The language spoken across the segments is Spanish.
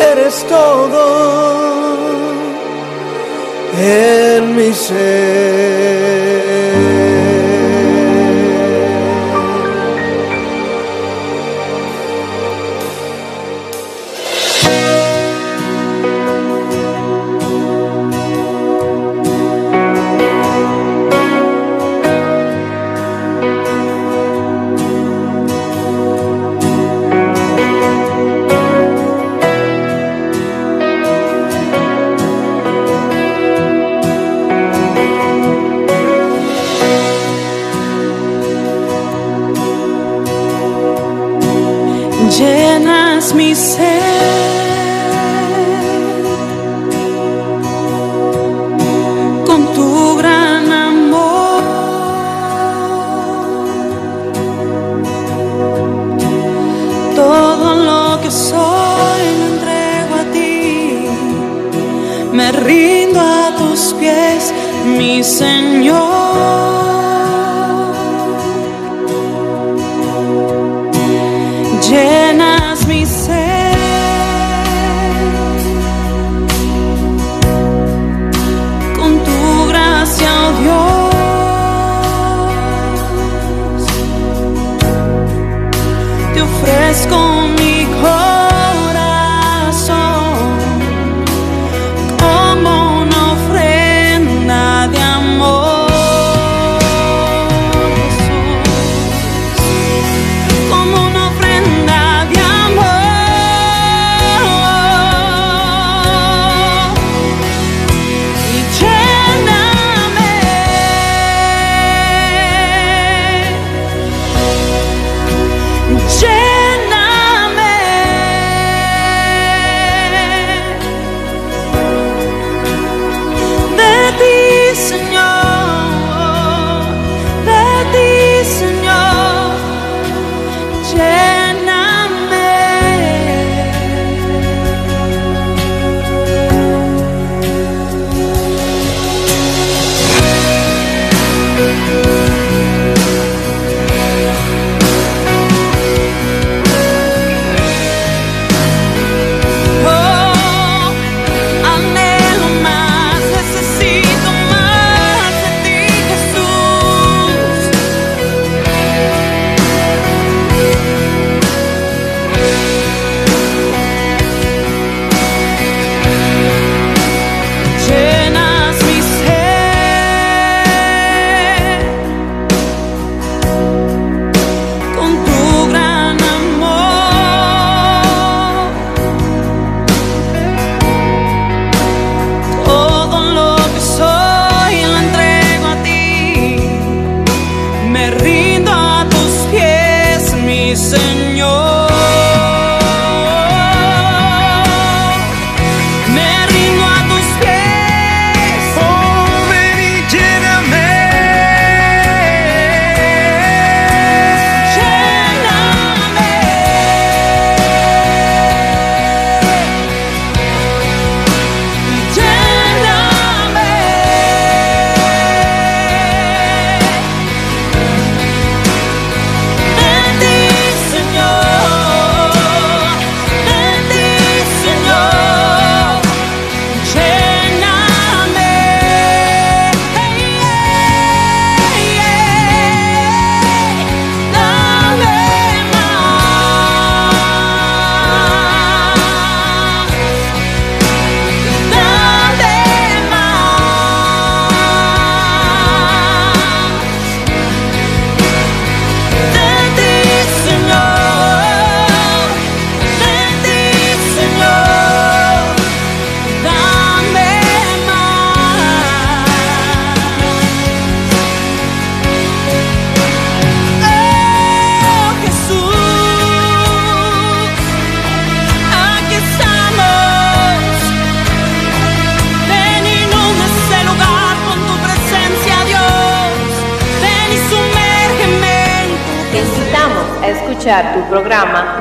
Eres todo en mi ser.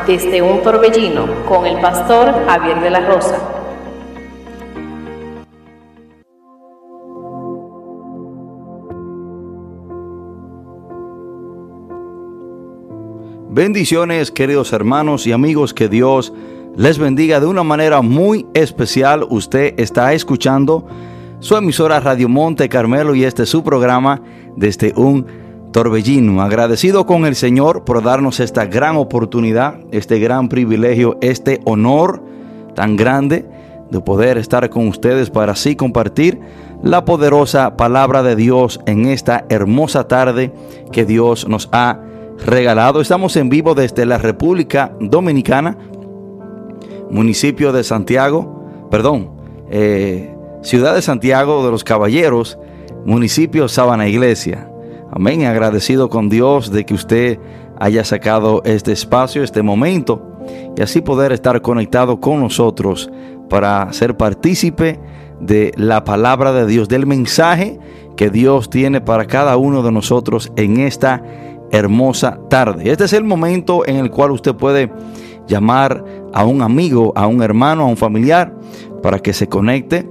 Desde un Torbellino con el pastor Javier de la Rosa. Bendiciones queridos hermanos y amigos, que Dios les bendiga de una manera muy especial. Usted está escuchando su emisora Radio Monte Carmelo y este es su programa desde un torbellino. Agradecido con el Señor por darnos esta gran oportunidad, este gran privilegio, este honor tan grande de poder estar con ustedes para así compartir la poderosa palabra de Dios en esta hermosa tarde que Dios nos ha regalado. Estamos en vivo desde la República Dominicana, municipio de Santiago, perdón, eh, ciudad de Santiago de los Caballeros, municipio Sabana Iglesia. Amén, agradecido con Dios de que usted haya sacado este espacio, este momento, y así poder estar conectado con nosotros para ser partícipe de la palabra de Dios, del mensaje que Dios tiene para cada uno de nosotros en esta hermosa tarde. Este es el momento en el cual usted puede llamar a un amigo, a un hermano, a un familiar, para que se conecte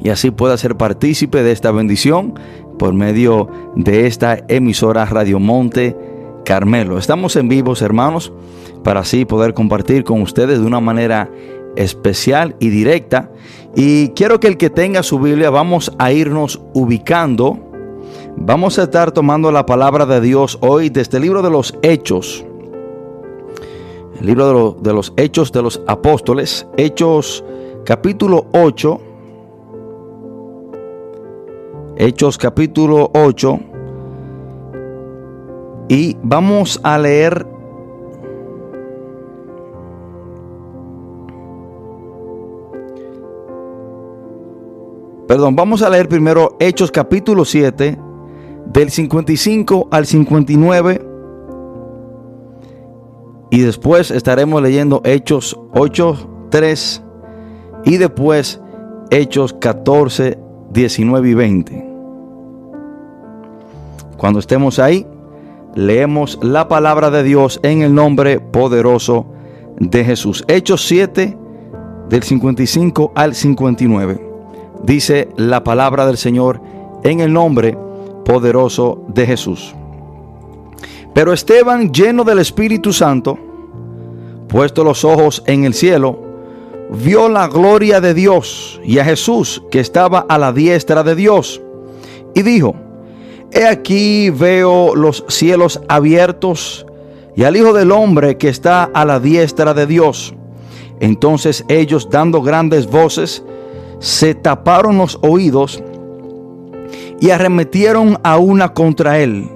y así pueda ser partícipe de esta bendición por medio de esta emisora Radio Monte Carmelo. Estamos en vivos, hermanos, para así poder compartir con ustedes de una manera especial y directa. Y quiero que el que tenga su Biblia, vamos a irnos ubicando Vamos a estar tomando la palabra de Dios hoy desde el libro de los Hechos. El libro de, los Hechos de los Apóstoles. Hechos capítulo 8. Hechos capítulo 8. Y vamos a leer Perdón, vamos a leer primero Hechos capítulo 7 del 55 al 59. Y después estaremos leyendo Hechos 8, 3 y después Hechos 14, 19 y 20. Cuando estemos ahí, leemos la palabra de Dios en el nombre poderoso de Jesús. Hechos 7, del 55 al 59. Dice la palabra del Señor en el nombre poderoso de Jesús. Pero Esteban, lleno del Espíritu Santo, puesto los ojos en el cielo, vio la gloria de Dios y a Jesús que estaba a la diestra de Dios, y dijo, He aquí veo los cielos abiertos y al Hijo del Hombre que está a la diestra de Dios. Entonces ellos, dando grandes voces, se taparon los oídos y arremetieron a una contra él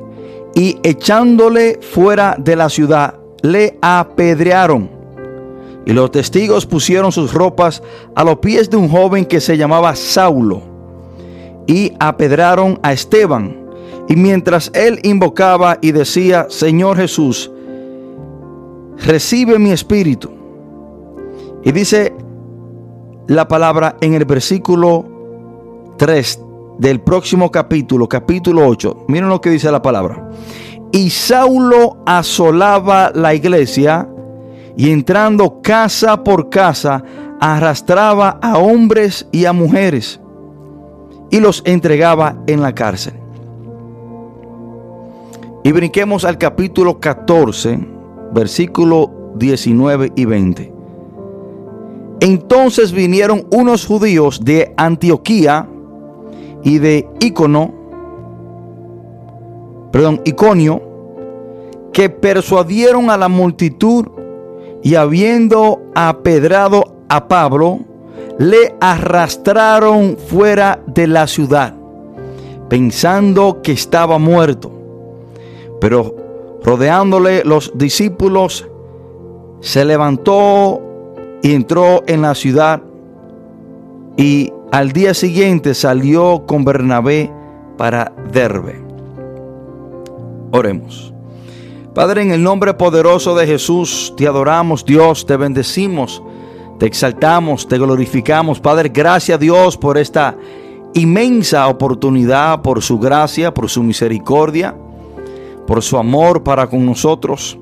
y echándole fuera de la ciudad le apedrearon. Y los testigos pusieron sus ropas a los pies de un joven que se llamaba Saulo y apedraron a Esteban. Y mientras él invocaba y decía, Señor Jesús, recibe mi espíritu. Y dice la palabra en el versículo 3 del próximo capítulo, capítulo 8. Miren lo que dice la palabra. Y Saulo asolaba la iglesia y entrando casa por casa arrastraba a hombres y a mujeres y los entregaba en la cárcel. Y brinquemos al capítulo 14, versículo 19 y 20. Entonces vinieron unos judíos de Antioquía y de Icono, perdón, Iconio, que persuadieron a la multitud y habiendo apedrado a Pablo, le arrastraron fuera de la ciudad, pensando que estaba muerto. Pero rodeándole los discípulos, se levantó y entró en la ciudad y al día siguiente salió con Bernabé para Derbe. Oremos. Padre, en el nombre poderoso de Jesús, te adoramos, Dios, te bendecimos, te exaltamos, te glorificamos. Padre, gracias a Dios por esta inmensa oportunidad, por su gracia, por su misericordia, por su amor para con nosotros.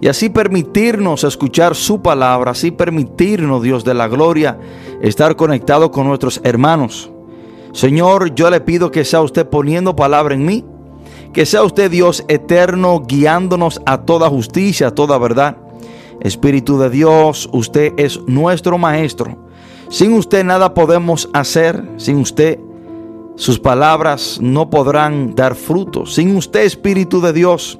Y así permitirnos escuchar su palabra, así permitirnos, Dios de la gloria, estar conectado con nuestros hermanos. Señor, yo le pido que sea usted poniendo palabra en mí, Que sea usted Dios eterno guiándonos a toda justicia, a toda verdad. Espíritu de Dios, usted es nuestro maestro. Sin usted nada podemos hacer. Sin usted sus palabras no podrán dar fruto. Sin usted, Espíritu de Dios,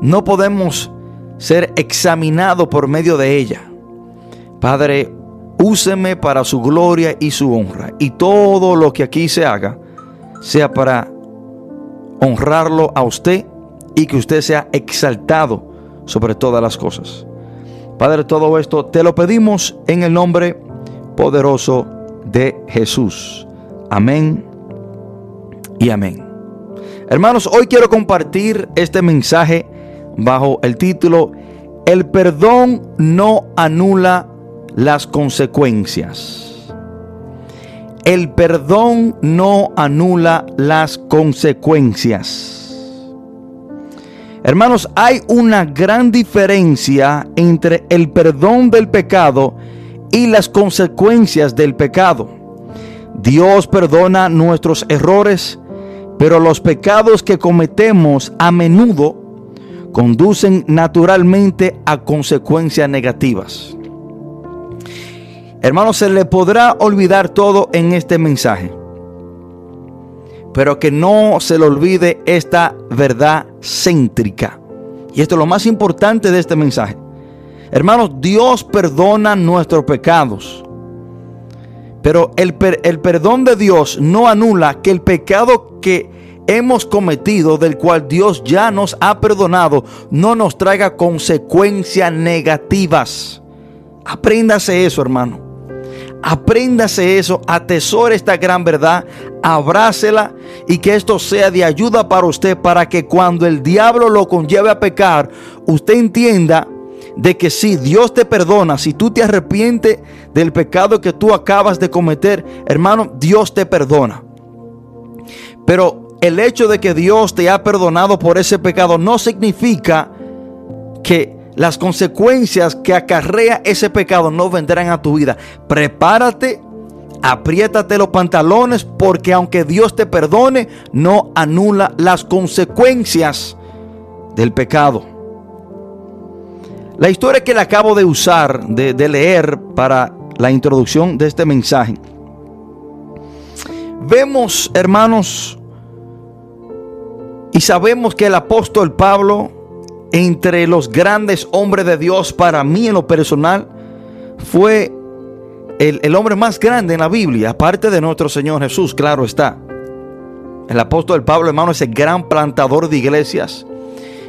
no podemos ser examinados por medio de ella. Padre, úseme para su gloria y su honra. Y todo lo que aquí se haga sea para honrarlo a usted y que usted sea exaltado sobre todas las cosas. Padre, todo esto te lo pedimos en el nombre poderoso de Jesús. Amén y amén. Hermanos, hoy quiero compartir este mensaje bajo el título El perdón no anula las consecuencias. El perdón no anula las consecuencias. Hermanos, hay una gran diferencia entre el perdón del pecado y las consecuencias del pecado. Dios perdona nuestros errores, pero los pecados que cometemos a menudo conducen naturalmente a consecuencias negativas. Hermanos, se le podrá olvidar todo en este mensaje, pero que no se le olvide esta verdad céntrica. Y esto es lo más importante de este mensaje. Hermanos, Dios perdona nuestros pecados. Pero el, el, perdón de Dios no anula que el pecado que hemos cometido, del cual Dios ya nos ha perdonado, no nos traiga consecuencias negativas. Apréndase eso, hermano. Apréndase eso, atesore esta gran verdad, abrácela y que esto sea de ayuda para usted para que cuando el diablo lo conlleve a pecar, usted entienda de que si Dios te perdona, si tú te arrepientes del pecado que tú acabas de cometer, hermano, Dios te perdona. Pero el hecho de que Dios te ha perdonado por ese pecado no significa que las consecuencias que acarrea ese pecado no vendrán a tu vida. Prepárate, apriétate los pantalones porque aunque Dios te perdone, no anula las consecuencias del pecado. La historia que le acabo de usar, de, de leer para la introducción de este mensaje, vemos, hermanos, y sabemos que el apóstol Pablo, entre los grandes hombres de Dios, para mí en lo personal, fue el, hombre más grande en la Biblia, aparte de nuestro Señor Jesús, claro está. El apóstol Pablo, hermano, ese gran plantador de iglesias,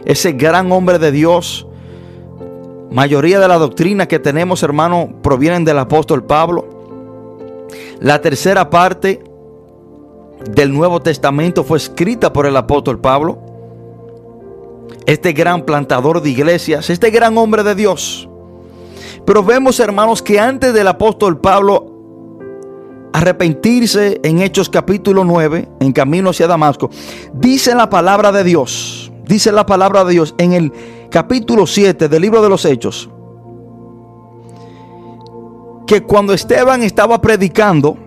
ese gran hombre de Dios. Mayoría de la doctrina que tenemos, hermano, provienen del apóstol Pablo. La tercera parte del Nuevo Testamento fue escrita por el apóstol Pablo. Este gran plantador de iglesias, este gran hombre de Dios. Pero vemos, hermanos, que antes del apóstol Pablo arrepentirse en Hechos capítulo 9, en camino hacia Damasco, dice la palabra de Dios, dice la palabra de Dios en el capítulo 7 del libro de los Hechos, que cuando Esteban estaba predicando,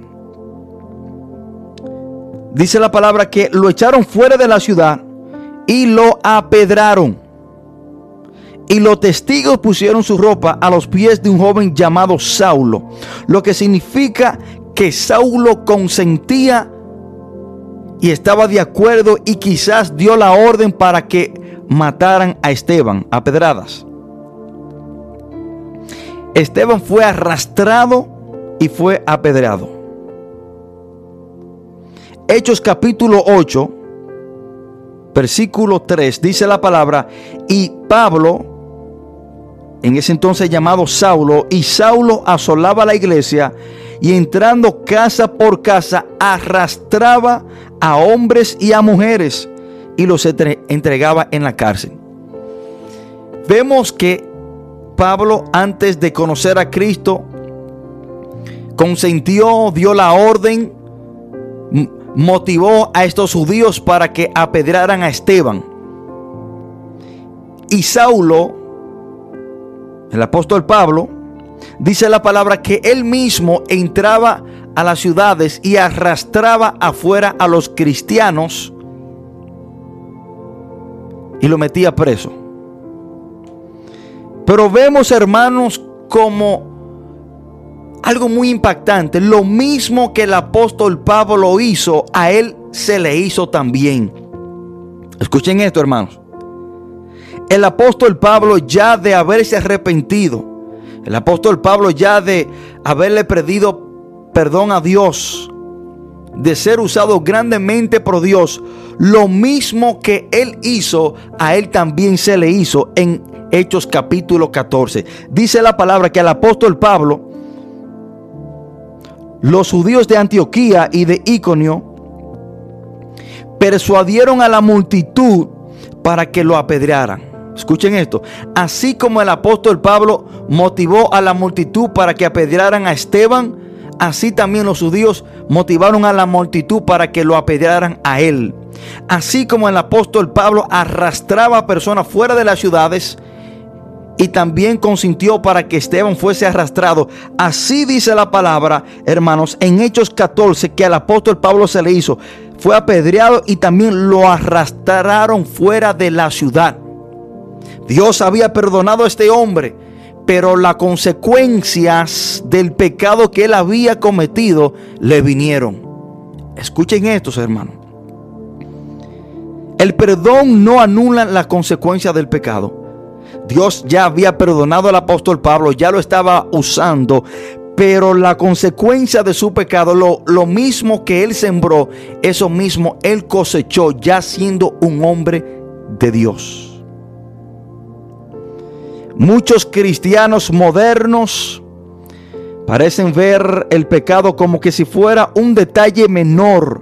dice la palabra que lo echaron fuera de la ciudad y lo apedraron. Y los testigos pusieron su ropa a los pies de un joven llamado Saulo, lo que significa que Saulo consentía y estaba de acuerdo y quizás dio la orden para que mataran a Esteban a pedradas. Esteban fue arrastrado y fue apedreado. Hechos capítulo 8, versículo 3, dice la palabra, y Pablo, en ese entonces llamado Saulo, y Saulo asolaba la iglesia y entrando casa por casa arrastraba a hombres y a mujeres y los entregaba en la cárcel. Vemos que Pablo antes de conocer a Cristo consentió, dio la orden motivó a estos judíos para que apedraran a Esteban. Y Saulo, el apóstol Pablo, dice la palabra que él mismo entraba a las ciudades y arrastraba afuera a los cristianos y lo metía preso. Pero vemos, hermanos, como algo muy impactante. Lo mismo que el apóstol Pablo lo hizo, a él se le hizo también. Escuchen esto, hermanos. El apóstol Pablo ya de haberse arrepentido, el apóstol Pablo ya de haberle pedido perdón a Dios, de ser usado grandemente por Dios, lo mismo que él hizo, a él también se le hizo en Hechos capítulo 14. Dice la palabra que al apóstol Pablo, los judíos de Antioquía y de Iconio persuadieron a la multitud para que lo apedrearan. Escuchen esto. Así como el apóstol Pablo motivó a la multitud para que apedrearan a Esteban, así también los judíos motivaron a la multitud para que lo apedrearan a él. Así como el apóstol Pablo arrastraba a personas fuera de las ciudades y también consintió para que Esteban fuese arrastrado. Así dice la palabra, hermanos, en Hechos 14 que al apóstol Pablo se le hizo. Fue apedreado y también lo arrastraron fuera de la ciudad. Dios había perdonado a este hombre, pero las consecuencias del pecado que él había cometido le vinieron. Escuchen estos, hermanos. El perdón no anula las consecuencias del pecado. Dios ya había perdonado al apóstol Pablo, ya lo estaba usando, pero la consecuencia de su pecado, lo, lo, mismo que él sembró, eso mismo él cosechó ya siendo un hombre de Dios. Muchos cristianos modernos parecen ver el pecado como que si fuera un detalle menor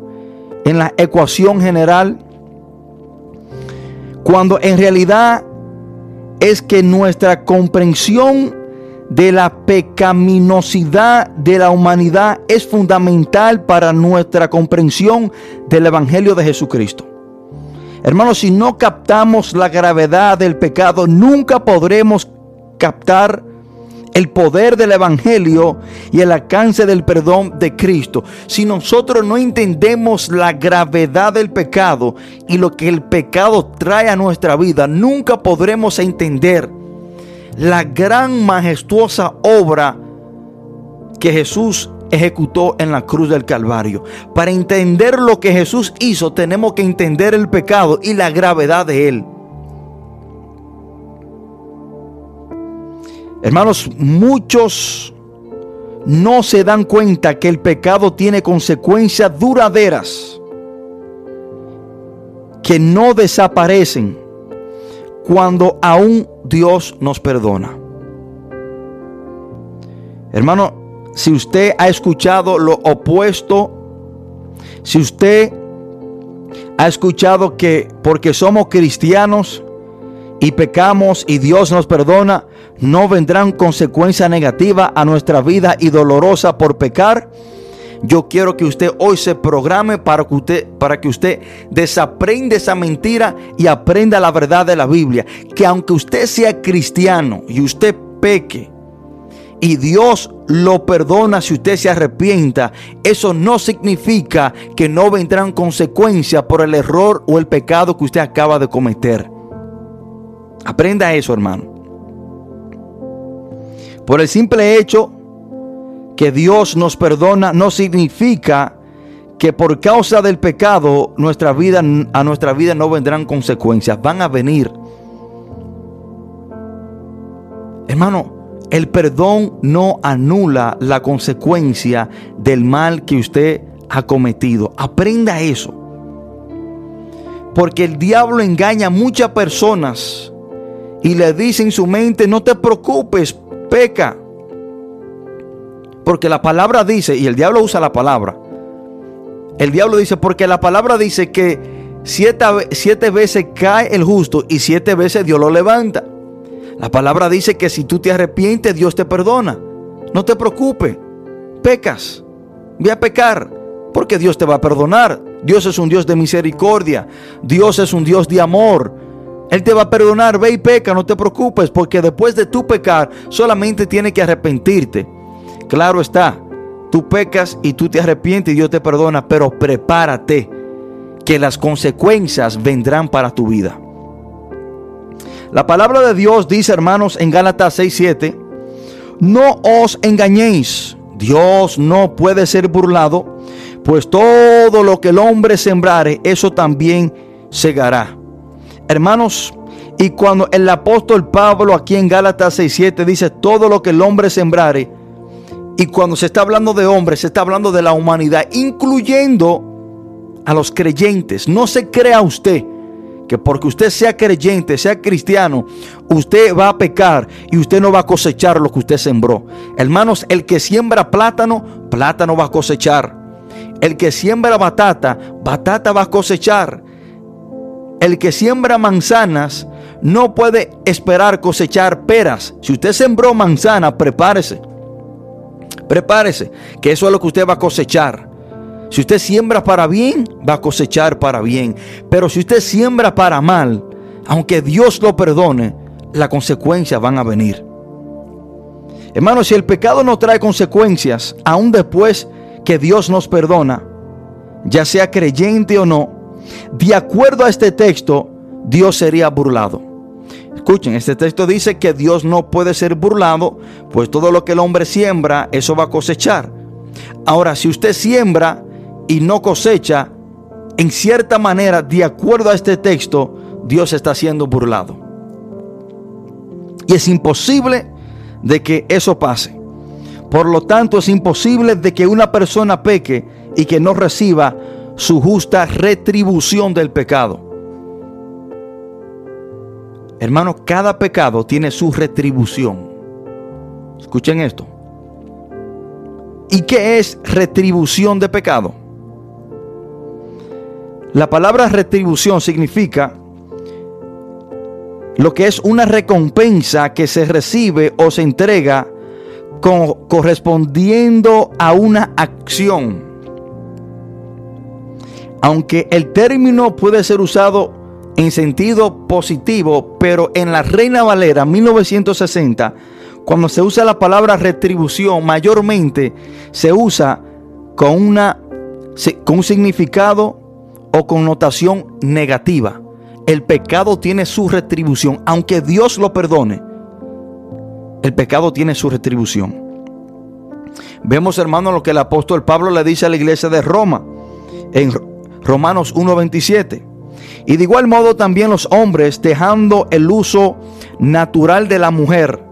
en la ecuación general, cuando en realidad es que nuestra comprensión de la pecaminosidad de la humanidad es fundamental para nuestra comprensión del Evangelio de Jesucristo. Hermanos, si no captamos la gravedad del pecado, nunca podremos captar el poder del Evangelio y el alcance del perdón de Cristo. Si nosotros no entendemos la gravedad del pecado y lo que el pecado trae a nuestra vida, nunca podremos entender la gran majestuosa obra que Jesús ejecutó en la cruz del Calvario. Para entender lo que Jesús hizo, tenemos que entender el pecado y la gravedad de él. Hermanos, muchos no se dan cuenta que el pecado tiene consecuencias duraderas que no desaparecen cuando aún Dios nos perdona. Hermano, si usted ha escuchado lo opuesto, si usted ha escuchado que porque somos cristianos y pecamos y Dios nos perdona, no vendrán consecuencias negativas a nuestra vida y dolorosa por pecar. Yo quiero que usted hoy se programe para que usted, para que usted desaprenda esa mentira y aprenda la verdad de la Biblia. Que aunque usted sea cristiano y usted peque, y Dios lo perdona si usted se arrepienta, eso no significa que no vendrán consecuencias por el error o el pecado que usted acaba de cometer. Aprenda eso, hermano. Por el simple hecho que Dios nos perdona no significa que por causa del pecado nuestra vida, a nuestra vida no vendrán consecuencias, van a venir. Hermano, el perdón no anula la consecuencia del mal que usted ha cometido. Aprenda eso. Porque el diablo engaña a muchas personas y le dice en su mente, no te preocupes, peca. Porque la palabra dice, y el diablo usa la palabra, el diablo dice, porque la palabra dice que siete, siete veces cae el justo y siete veces Dios lo levanta. La palabra dice que si tú te arrepientes, Dios te perdona. No te preocupes. Pecas. Ve a pecar. Porque Dios te va a perdonar. Dios es un Dios de misericordia. Dios es un Dios de amor. Él te va a perdonar. Ve y peca. No te preocupes. Porque después de tu pecar, solamente tienes que arrepentirte. Claro está. Tú pecas y tú te arrepientes y Dios te perdona. Pero prepárate. Que las consecuencias vendrán para tu vida. La palabra de Dios dice, hermanos, en Gálatas 6:7, no os engañéis, Dios no puede ser burlado, pues todo lo que el hombre sembrare, eso también segará. Hermanos, y cuando el apóstol Pablo aquí en Gálatas 6:7 dice todo lo que el hombre sembrare, y cuando se está hablando de hombres, se está hablando de la humanidad, incluyendo a los creyentes. No se crea usted que porque usted sea creyente, sea cristiano, usted va a pecar y usted no va a cosechar lo que usted sembró. Hermanos, el que siembra plátano, plátano va a cosechar. El que siembra batata, batata va a cosechar. El que siembra manzanas no puede esperar cosechar peras. Si usted sembró manzana, prepárese. Prepárese, que eso es lo que usted va a cosechar. Si usted siembra para bien, va a cosechar para bien. Pero si usted siembra para mal, aunque Dios lo perdone, las consecuencias van a venir. Hermano, si el pecado no trae consecuencias, aún después que Dios nos perdona, ya sea creyente o no, de acuerdo a este texto, Dios sería burlado. Escuchen, este texto dice que Dios no puede ser burlado, pues todo lo que el hombre siembra, eso va a cosechar. Ahora, si usted siembra y no cosecha, en cierta manera, de acuerdo a este texto, Dios está siendo burlado. Y es imposible de que eso pase. Por lo tanto, es imposible de que una persona peque y que no reciba su justa retribución del pecado. Hermano, cada pecado tiene su retribución. Escuchen esto. ¿Y qué es retribución de pecado? La palabra retribución significa lo que es una recompensa que se recibe o se entrega correspondiendo a una acción. Aunque el término puede ser usado en sentido positivo, pero en la Reina Valera 1960, cuando se usa la palabra retribución, mayormente se usa con, una, con un significado o connotación negativa. El pecado tiene su retribución, aunque Dios lo perdone. El pecado tiene su retribución. Vemos, hermano, lo que el apóstol Pablo le dice a la iglesia de Roma en Romanos 1.27. Y de igual modo también los hombres, dejando el uso natural de la mujer,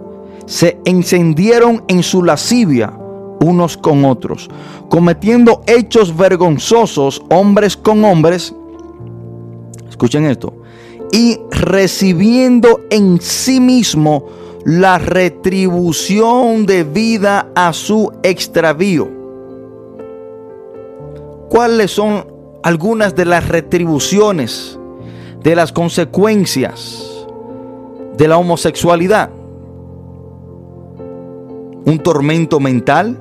se encendieron en su lascivia unos con otros, cometiendo hechos vergonzosos hombres con hombres. Escuchen esto. Y recibiendo en sí mismo la retribución debida a su extravío. ¿Cuáles son algunas de las retribuciones, de las consecuencias de la homosexualidad? Un tormento mental,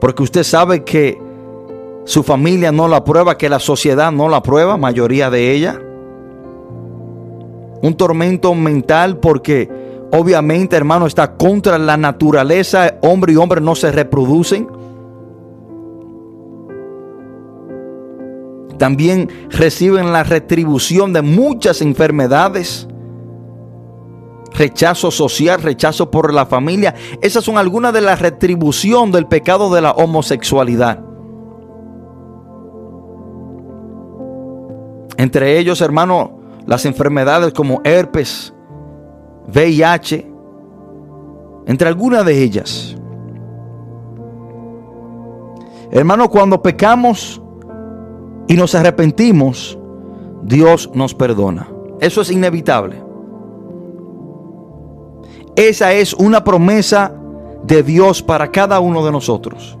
porque usted sabe que su familia no la aprueba, que la sociedad no la aprueba, mayoría de ella. Un tormento mental porque obviamente, hermano, está contra la naturaleza. Hombre y hombre no se reproducen. También reciben la retribución de muchas enfermedades. Rechazo social, rechazo por la familia. Esas son algunas de las retribución del pecado de la homosexualidad. Entre ellos, hermano, las enfermedades como herpes, VIH, entre algunas de ellas. Hermano, cuando pecamos y nos arrepentimos, Dios nos perdona. Eso es inevitable. Esa es una promesa de Dios para cada uno de nosotros.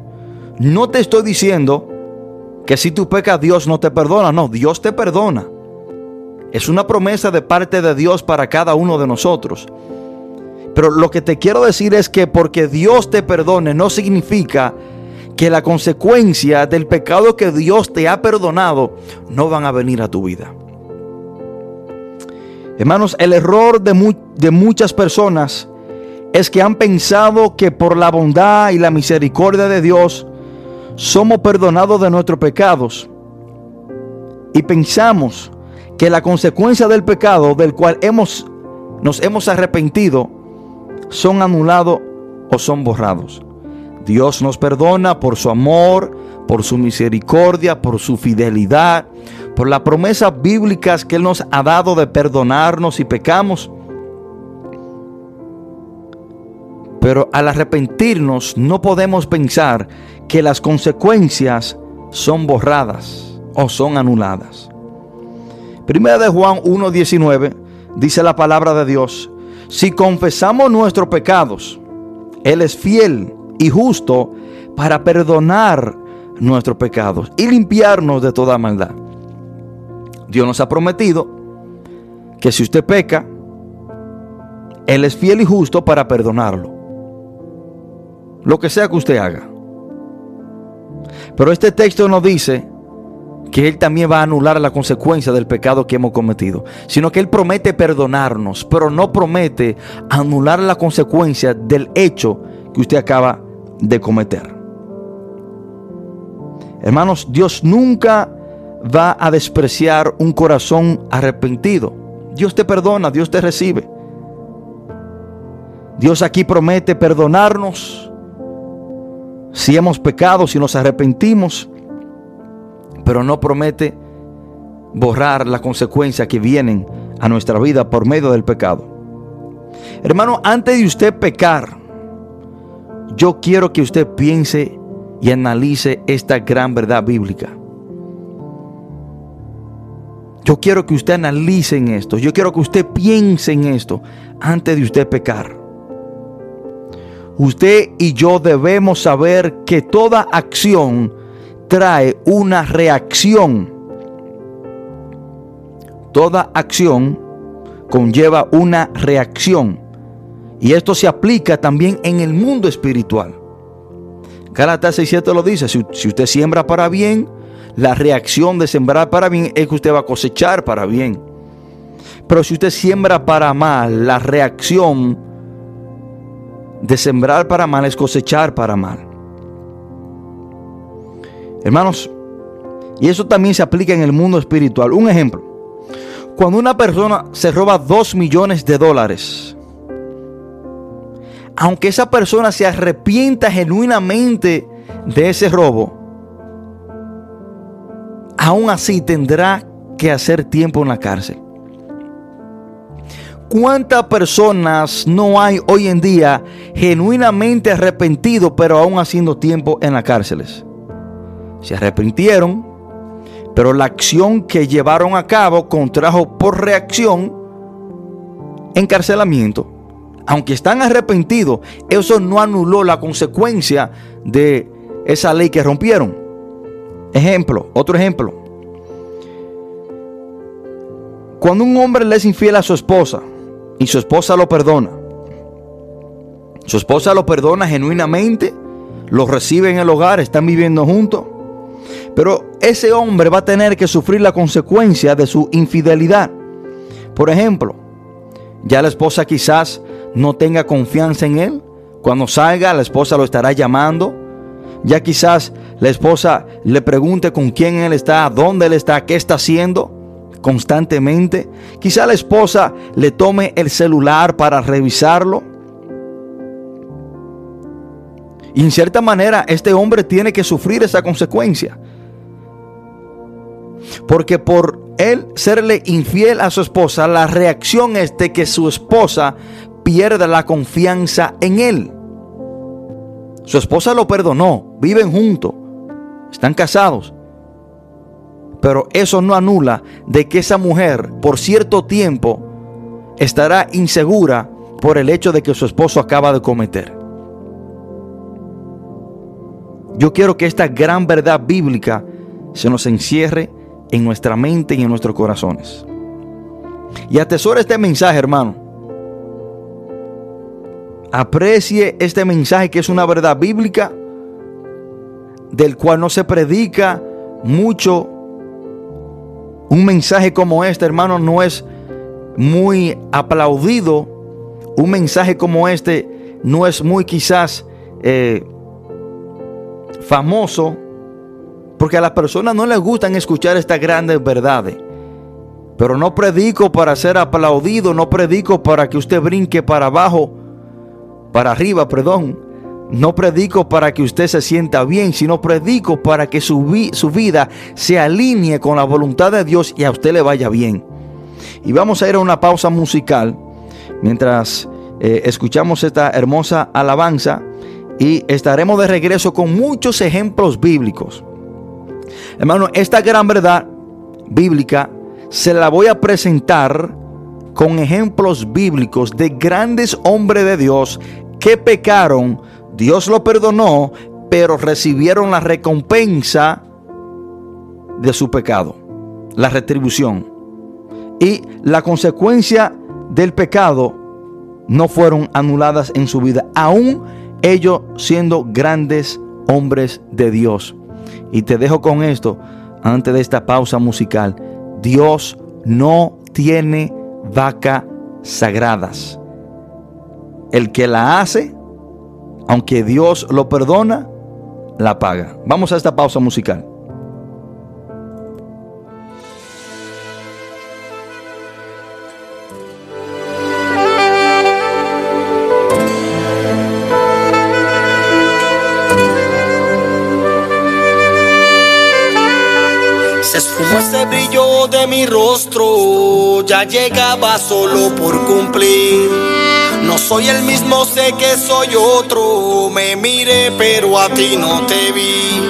No te estoy diciendo que si tú pecas Dios no te perdona. No, Dios te perdona. Es una promesa de parte de Dios para cada uno de nosotros. Pero lo que te quiero decir es que porque Dios te perdone no significa que la consecuencia del pecado que Dios te ha perdonado no van a venir a tu vida. Hermanos, el error de, de muchas personas es que han pensado que por la bondad y la misericordia de Dios somos perdonados de nuestros pecados. Y pensamos que la consecuencia del pecado del cual hemos nos hemos arrepentido son anulados o son borrados. Dios nos perdona por su amor, por su misericordia, por su fidelidad, por las promesas bíblicas que Él nos ha dado de perdonarnos si pecamos. Pero al arrepentirnos no podemos pensar que las consecuencias son borradas o son anuladas. Primera de Juan 1.19 dice la palabra de Dios, si confesamos nuestros pecados, Él es fiel y justo para perdonar nuestros pecados y limpiarnos de toda maldad. Dios nos ha prometido que si usted peca, Él es fiel y justo para perdonarlo. Lo que sea que usted haga. Pero este texto nos dice que Él también va a anular la consecuencia del pecado que hemos cometido, sino que Él promete perdonarnos, pero no promete anular la consecuencia del hecho que usted acaba de cometer. Hermanos, Dios nunca va a despreciar un corazón arrepentido. Dios te perdona, Dios te recibe. Dios aquí promete perdonarnos si hemos pecado, si nos arrepentimos pero no promete borrar las consecuencias que vienen a nuestra vida por medio del pecado. Hermano, antes de usted pecar, yo quiero que usted piense y analice esta gran verdad bíblica. Yo quiero que usted analice en esto. Yo quiero que usted piense en esto antes de usted pecar. Usted y yo debemos saber que toda acción trae una reacción. Toda acción conlleva una reacción. Y esto se aplica también en el mundo espiritual. Gálatas 6.7 lo dice, si, si usted siembra para bien, la reacción de sembrar para bien es que usted va a cosechar para bien. Pero si usted siembra para mal, la reacción de sembrar para mal es cosechar para mal. Hermanos, y eso también se aplica en el mundo espiritual. Un ejemplo, cuando una persona se roba dos millones de dólares, aunque esa persona se arrepienta genuinamente de ese robo, aún así tendrá que hacer tiempo en la cárcel. ¿Cuántas personas no hay hoy en día genuinamente arrepentidos, pero aún haciendo tiempo en las cárceles? se arrepintieron, pero la acción que llevaron a cabo contrajo por reacción encarcelamiento. Aunque están arrepentidos, eso no anuló la consecuencia de esa ley que rompieron. Ejemplo, otro ejemplo. Cuando un hombre le es infiel a su esposa y su esposa lo perdona, su esposa lo perdona genuinamente, lo recibe en el hogar, están viviendo juntos, pero ese hombre va a tener que sufrir la consecuencia de su infidelidad. Por ejemplo, ya la esposa quizás no tenga confianza en él. Cuando salga, la esposa lo estará llamando. Ya quizás la esposa le pregunte con quién él está, dónde él está, qué está haciendo constantemente. Quizá la esposa le tome el celular para revisarlo. Y en cierta manera este hombre tiene que sufrir esa consecuencia. Porque por él serle infiel a su esposa, la reacción es de que su esposa pierda la confianza en él. Su esposa lo perdonó, viven juntos, están casados. Pero eso no anula de que esa mujer por cierto tiempo estará insegura por el hecho de que su esposo acaba de cometer. Yo quiero que esta gran verdad bíblica se nos encierre en nuestra mente y en nuestros corazones. Y atesore este mensaje, hermano. Aprecie este mensaje que es una verdad bíblica del cual no se predica mucho. Un mensaje como este, hermano, no es muy aplaudido. Un mensaje como este no es muy quizás eh, famoso porque a las personas no les gustan escuchar estas grandes verdades. Pero no predico para ser aplaudido, no predico para que usted brinque para abajo, para arriba, perdón. No predico para que usted se sienta bien, sino predico para que su, vi- su vida se alinee con la voluntad de Dios y a usted le vaya bien. Y vamos a ir a una pausa musical mientras eh, escuchamos esta hermosa alabanza y estaremos de regreso con muchos ejemplos bíblicos. Hermano, esta gran verdad bíblica se la voy a presentar con ejemplos bíblicos de grandes hombres de Dios que pecaron, Dios lo perdonó, pero recibieron la recompensa de su pecado, la retribución. Y la consecuencia del pecado no fueron anuladas en su vida, aún ellos siendo grandes hombres de Dios. Y te dejo con esto, antes de esta pausa musical. Dios no tiene vacas sagradas. El que la hace, aunque Dios lo perdona, la paga. Vamos a esta pausa musical. Se esfumó ese brillo de mi rostro, ya llegaba solo por cumplir. Soy el mismo, sé que soy otro. Me miré, pero a ti no te vi.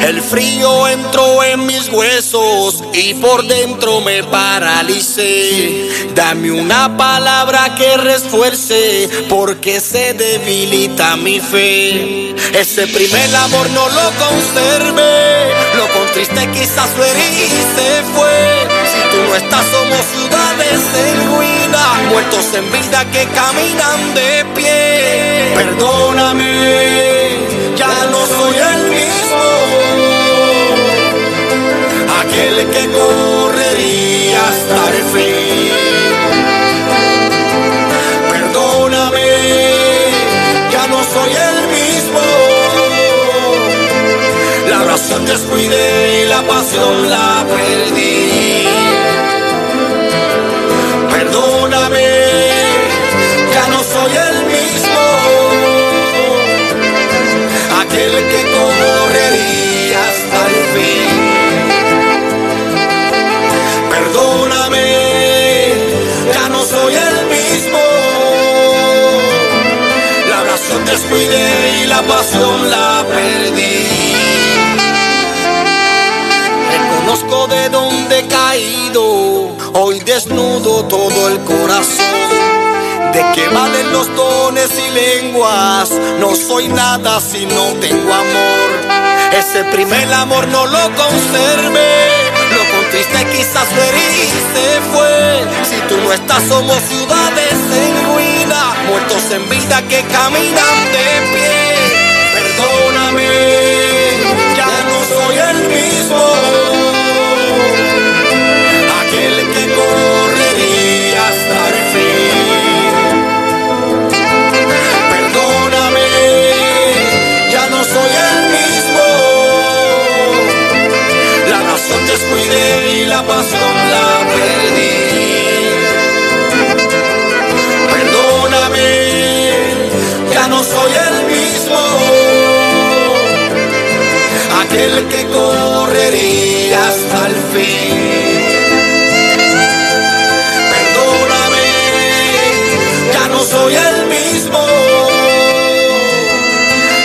El frío entró en mis huesos y por dentro me paralicé. Dame una palabra que refuerce, porque se debilita mi fe. Ese primer amor no lo conserve, lo contriste quizás lo herí y se fue. Si tú no estás, somos ciudades en muertos en vida que caminan de pie. Perdóname, ya no soy el mismo aquel que correría hasta el fin. Perdóname, ya no soy el mismo. La oración descuidé y la pasión la perdí. Perdóname, ya no soy el mismo. La oración descuidé y la pasión la perdí. Reconozco de dónde he caído, hoy desnudo todo el corazón. ¿De qué valen los dones y lenguas? No soy nada si no tengo amor. Ese primer amor no lo conserve. Lo contriste quizás lo herí y se fue. Si tú no estás, somos ciudades en ruina. Muertos en vida que caminan de pie. La pasión la perdí. Perdóname, ya no soy el mismo. Aquel que correría hasta el fin. Perdóname, ya no soy el mismo.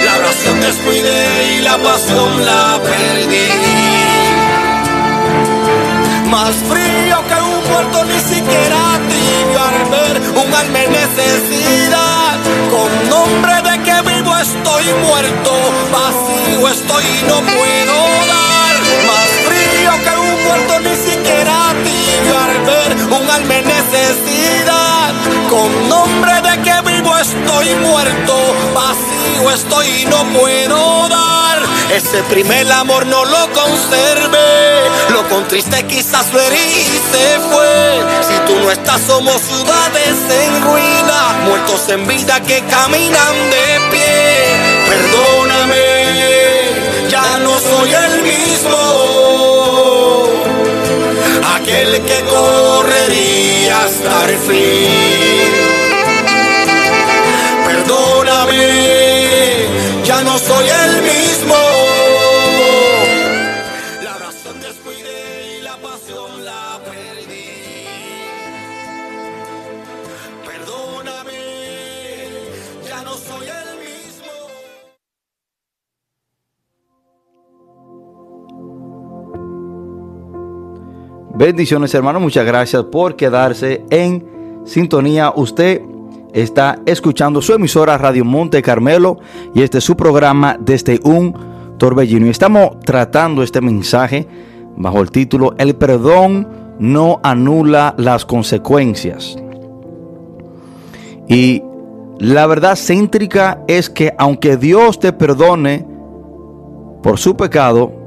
La oración descuidé y la pasión la perdí. Más frío que un muerto, ni siquiera tibio al ver un alma necesidad. Con nombre de que vivo estoy muerto, vacío estoy y no puedo dar. Más frío que un muerto, ni siquiera tibio al ver un alma necesidad. Con nombre de que vivo estoy muerto, vacío estoy y no puedo dar. Ese primer amor no lo conserve, lo contriste quizás lo herí se fue. Si tú no estás, somos ciudades en ruina, muertos en vida que caminan de pie. Perdóname, ya no soy el mismo. aquel que correría hasta el fin. Bendiciones hermanos, muchas gracias por quedarse en sintonía. Usted está escuchando su emisora Radio Monte Carmelo y este es su programa desde un torbellino. Y estamos tratando este mensaje bajo el título El perdón no anula las consecuencias. Y la verdad céntrica es que aunque Dios te perdone por su pecado,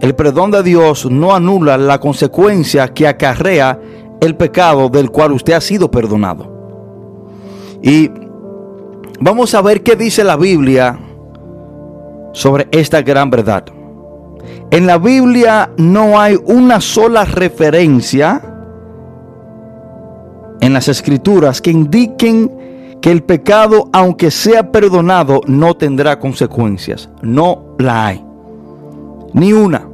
el perdón de Dios no anula la consecuencia que acarrea el pecado del cual usted ha sido perdonado. Y vamos a ver qué dice la Biblia sobre esta gran verdad. En la Biblia no hay una sola referencia en las escrituras que indiquen que el pecado, aunque sea perdonado, no tendrá consecuencias. No la hay. Ni una.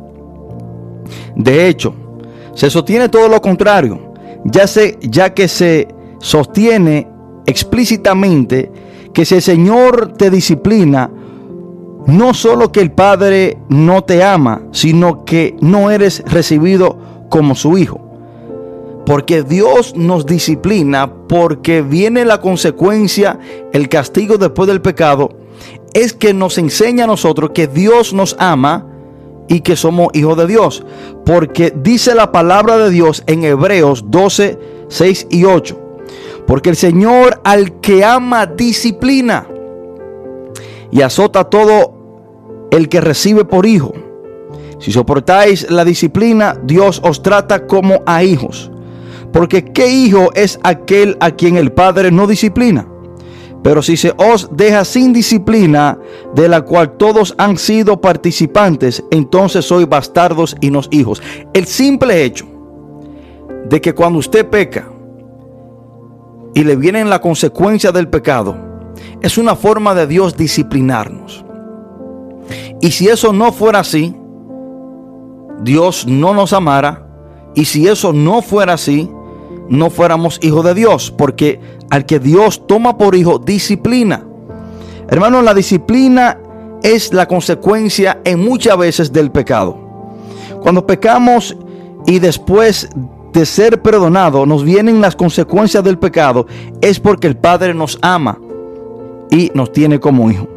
De hecho, se sostiene todo lo contrario, ya, se, ya que se sostiene explícitamente que si el Señor te disciplina, no solo que el Padre no te ama, sino que no eres recibido como su hijo. Porque Dios nos disciplina, porque viene la consecuencia, el castigo después del pecado, es que nos enseña a nosotros que Dios nos ama y que somos hijos de Dios. Porque dice la palabra de Dios en Hebreos 12, 6 y 8. Porque el Señor al que ama disciplina y azota todo el que recibe por hijo. Si soportáis la disciplina, Dios os trata como a hijos. Porque ¿qué hijo es aquel a quien el Padre no disciplina? Pero si se os deja sin disciplina, de la cual todos han sido participantes, entonces sois bastardos y no hijos. El simple hecho de que cuando usted peca y le vienen la consecuencia del pecado, es una forma de Dios disciplinarnos. Y si eso no fuera así, Dios no nos amara. Y si eso no fuera así, no fuéramos hijos de Dios, porque al que Dios toma por hijo, disciplina. Hermano, la disciplina es la consecuencia en muchas veces del pecado. Cuando pecamos y después de ser perdonado nos vienen las consecuencias del pecado, es porque el Padre nos ama y nos tiene como hijo.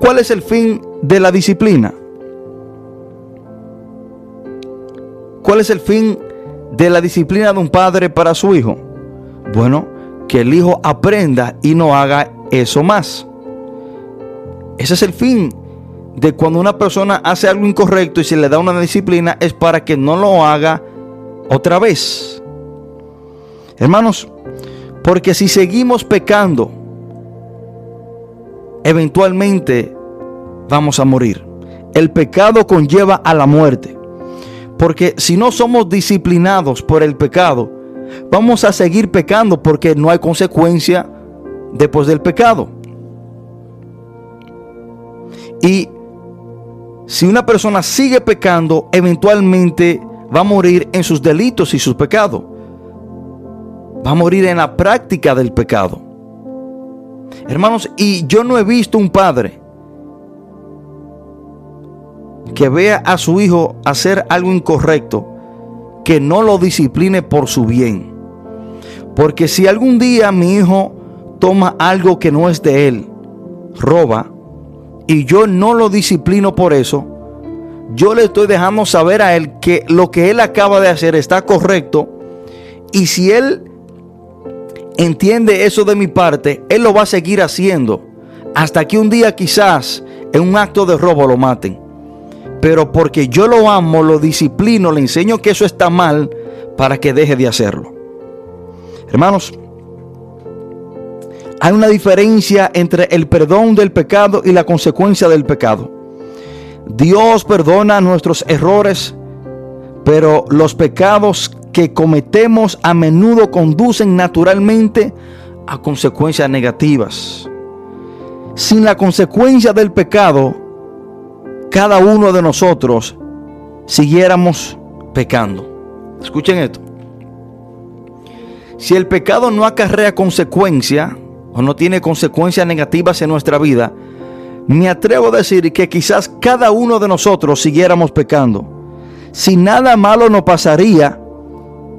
¿Cuál es el fin de la disciplina? ¿Cuál es el fin de la disciplina de un padre para su hijo? Bueno, que el hijo aprenda y no haga eso más. Ese es el fin de cuando una persona hace algo incorrecto y se le da una disciplina es para que no lo haga otra vez. Hermanos, porque si seguimos pecando, eventualmente vamos a morir. El pecado conlleva a la muerte. Porque si no somos disciplinados por el pecado, vamos a seguir pecando porque no hay consecuencia después del pecado. Y si una persona sigue pecando, eventualmente va a morir en sus delitos y sus pecados. Va a morir en la práctica del pecado. Hermanos, y yo no he visto un padre que vea a su hijo hacer algo incorrecto, que no lo discipline por su bien. Porque si algún día mi hijo toma algo que no es de él, roba, y yo no lo disciplino por eso, yo le estoy dejando saber a él que lo que él acaba de hacer está correcto. Y si él entiende eso de mi parte, él lo va a seguir haciendo. Hasta que un día quizás en un acto de robo lo maten. Pero porque yo lo amo, lo disciplino, le enseño que eso está mal para que deje de hacerlo. Hermanos, hay una diferencia entre el perdón del pecado y la consecuencia del pecado. Dios perdona nuestros errores pero los pecados que cometemos a menudo conducen naturalmente a consecuencias negativas. Sin la consecuencia del pecado, cada uno de nosotros siguiéramos pecando. Escuchen esto. Si el pecado no acarrea consecuencia o no tiene consecuencias negativas en nuestra vida, me atrevo a decir que quizás cada uno de nosotros siguiéramos pecando. Si nada malo nos pasaría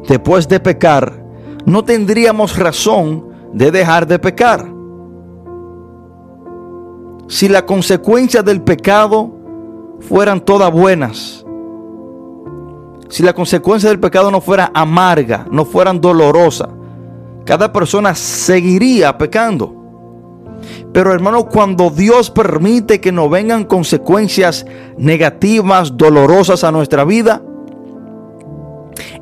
después de pecar, no tendríamos razón de dejar de pecar. Si las consecuencias del pecado fueran todas buenas, si la consecuencia del pecado no fuera amarga, no fueran dolorosa, cada persona seguiría pecando. Pero hermano, cuando Dios permite que nos vengan consecuencias negativas, dolorosas a nuestra vida,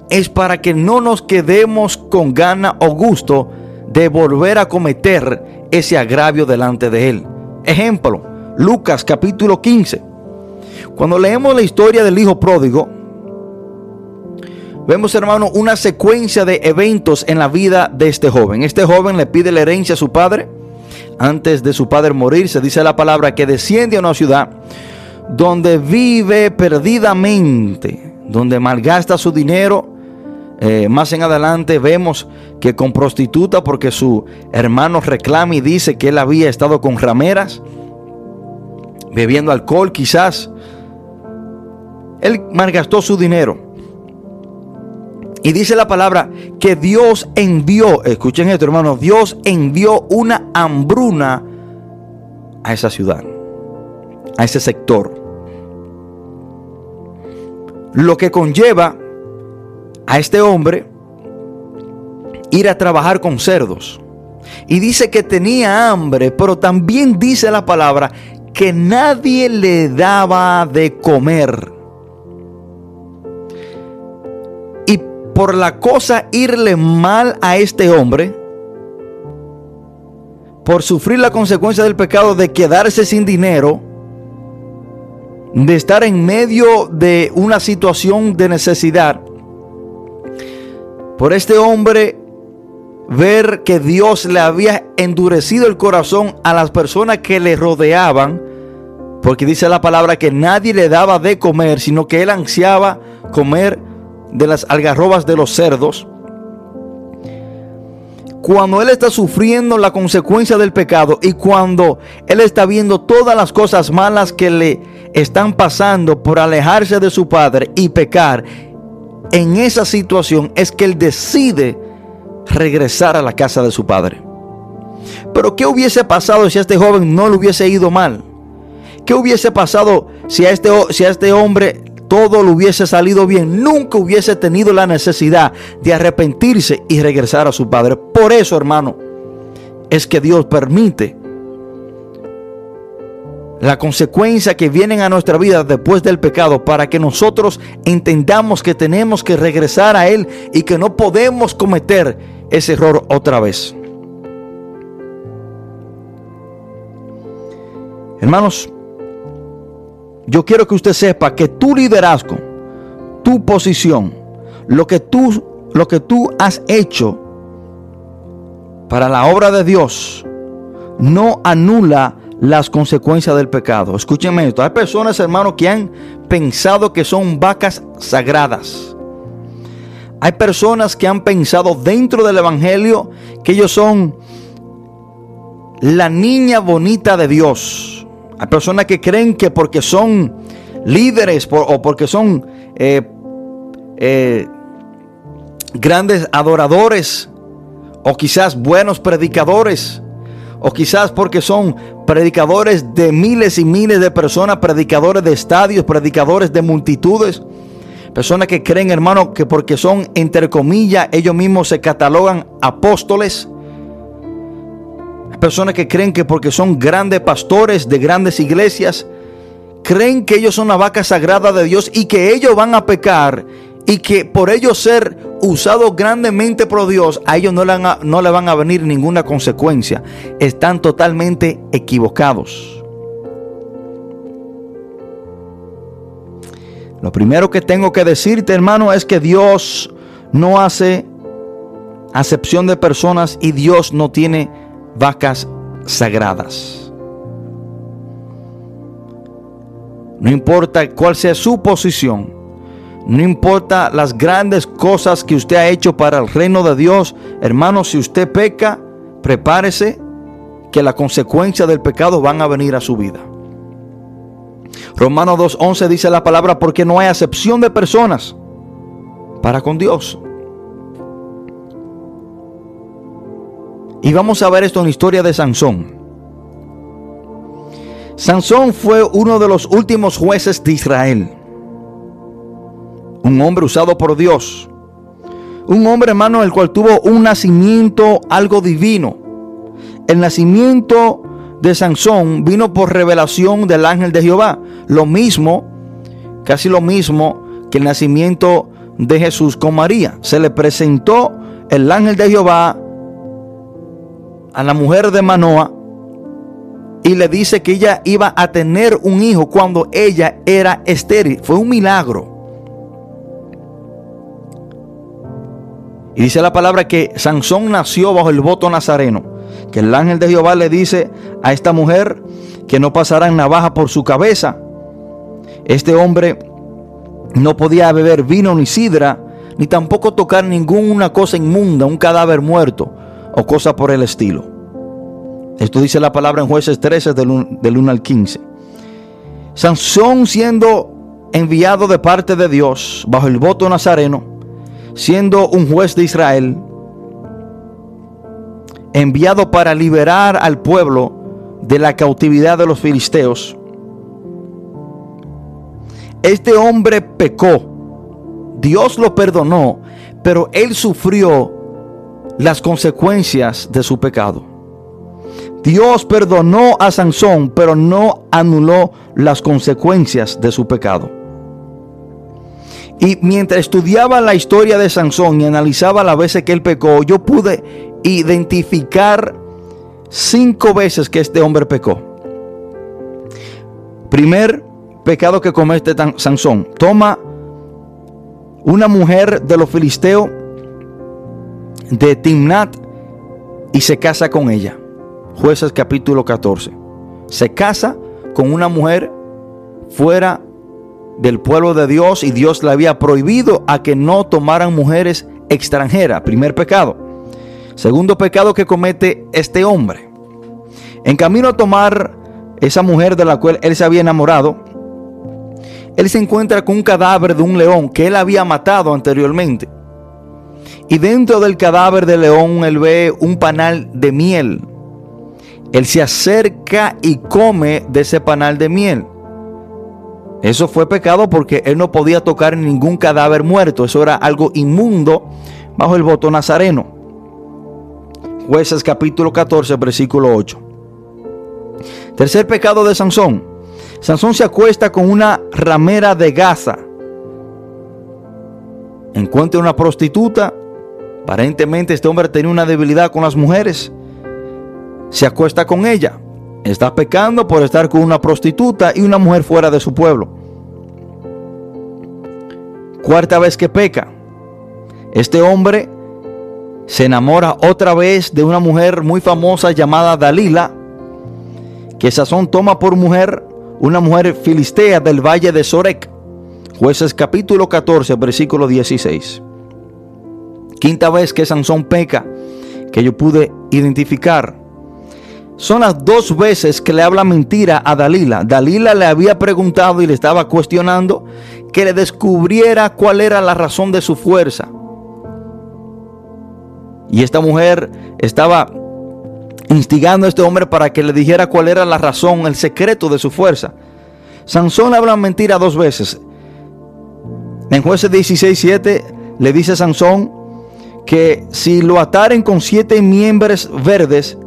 es para que no nos quedemos con gana o gusto de volver a cometer ese agravio delante de Él. Ejemplo, Lucas capítulo 15. Cuando leemos la historia del hijo pródigo, vemos hermano una secuencia de eventos en la vida de este joven. Este joven le pide la herencia a su padre. Antes de su padre morir, se dice la palabra que desciende a una ciudad donde vive perdidamente, donde malgasta su dinero eh, más en adelante vemos que con prostituta porque su hermano reclama y dice que él había estado con rameras, bebiendo alcohol quizás. Él malgastó su dinero. Y dice la palabra que Dios envió, escuchen esto hermano, Dios envió una hambruna a esa ciudad, a ese sector. Lo que conlleva a este hombre ir a trabajar con cerdos. Y dice que tenía hambre, pero también dice la palabra que nadie le daba de comer. Por la cosa irle mal a este hombre, por sufrir la consecuencia del pecado de quedarse sin dinero, de estar en medio de una situación de necesidad, por este hombre ver que Dios le había endurecido el corazón a las personas que le rodeaban, porque dice la palabra que nadie le daba de comer, sino que él ansiaba comer de las algarrobas de los cerdos. Cuando él está sufriendo la consecuencia del pecado y cuando él está viendo todas las cosas malas que le están pasando por alejarse de su padre y pecar, en esa situación es que él decide regresar a la casa de su padre. Pero ¿qué hubiese pasado si a este joven no le hubiese ido mal? ¿Qué hubiese pasado si a este, si a este hombre todo le hubiese salido bien? Nunca hubiese tenido la necesidad de arrepentirse y regresar a su padre. Por eso, hermano, es que Dios permite la consecuencia que vienen a nuestra vida después del pecado para que nosotros entendamos que tenemos que regresar a Él y que no podemos cometer ese error otra vez. Hermanos, yo quiero que usted sepa que tu liderazgo, tu posición, lo que tú, lo que tú has hecho para la obra de Dios, no anula las consecuencias del pecado. Escúchenme esto. Hay personas, hermanos, que han pensado que son vacas sagradas. Hay personas que han pensado dentro del Evangelio que ellos son la niña bonita de Dios. Hay personas que creen que porque son líderes o porque son eh, eh, grandes adoradores o quizás buenos predicadores o quizás porque son predicadores de miles y miles de personas, predicadores de estadios, predicadores de multitudes. Personas que creen, hermano, que porque son, entre comillas, ellos mismos se catalogan apóstoles. Personas que creen que porque son grandes pastores de grandes iglesias, creen que ellos son la vaca sagrada de Dios y que ellos van a pecar y que por ellos ser usados grandemente por Dios, a ellos no le, no le van a venir ninguna consecuencia. Están totalmente equivocados. Lo primero que tengo que decirte, hermano, es que Dios no hace acepción de personas y Dios no tiene vacas sagradas. No importa cuál sea su posición, no importa las grandes cosas que usted ha hecho para el reino de Dios, hermano, si usted peca, prepárese que las consecuencias del pecado van a venir a su vida. Romanos 2.11 dice la palabra porque no hay acepción de personas para con Dios. Y vamos a ver esto en la historia de Sansón. Sansón fue uno de los últimos jueces de Israel. Un hombre usado por Dios. Un hombre, hermano, el cual tuvo un nacimiento algo divino. El nacimiento de Sansón vino por revelación del ángel de Jehová. Lo mismo, casi lo mismo que el nacimiento de Jesús con María. Se le presentó el ángel de Jehová a la mujer de Manoa y le dice que ella iba a tener un hijo cuando ella era estéril. Fue un milagro. Y dice la palabra que Sansón nació bajo el voto nazareno. Que el ángel de Jehová le dice a esta mujer que no pasará navaja por su cabeza. Este hombre no podía beber vino ni sidra, ni tampoco tocar ninguna cosa inmunda, un cadáver muerto o cosa por el estilo. Esto dice la palabra en jueces 13 del 1, al 15. Sansón siendo enviado de parte de Dios bajo el voto nazareno, siendo un juez de Israel, enviado para liberar al pueblo de la cautividad de los filisteos, este hombre pecó, Dios lo perdonó, pero él sufrió las consecuencias de su pecado. Dios perdonó a Sansón, pero no anuló las consecuencias de su pecado. Y mientras estudiaba la historia de Sansón y analizaba las veces que él pecó, yo pude identificar cinco veces que este hombre pecó. Primer pecado que comete Sansón. Toma una mujer de los filisteos de Timnat y se casa con ella. Jueces capítulo 14. Se casa con una mujer fuera del pueblo de Dios y Dios le había prohibido a que no tomaran mujeres extranjeras. Primer pecado. Segundo pecado que comete este hombre. En camino a tomar esa mujer de la cual él se había enamorado, él se encuentra con un cadáver de un león que él había matado anteriormente. Y dentro del cadáver del león él ve un panal de miel. Él se acerca y come de ese panal de miel. Eso fue pecado porque él no podía tocar ningún cadáver muerto. Eso era algo inmundo bajo el voto nazareno. Jueces capítulo 14, versículo 8. Tercer pecado de Sansón. Sansón se acuesta con una ramera de Gaza. Encuentra una prostituta Aparentemente este hombre tenía una debilidad con las mujeres. Se acuesta con ella. Está pecando por estar con una prostituta y una mujer fuera de su pueblo. Cuarta vez que peca. Este hombre se enamora otra vez de una mujer muy famosa llamada Dalila, que Sazón toma por mujer una mujer filistea del valle de Sorek. Jueces capítulo 14, versículo 16. Quinta vez que Sansón peca, que yo pude identificar. Son las dos veces que le habla mentira a Dalila. Dalila le había preguntado y le estaba cuestionando que le descubriera cuál era la razón de su fuerza. Y esta mujer estaba instigando a este hombre para que le dijera cuál era la razón, el secreto de su fuerza. Sansón le habla mentira dos veces. En jueces 16, 7 le dice a Sansón, que si lo ataren con siete miembros verdes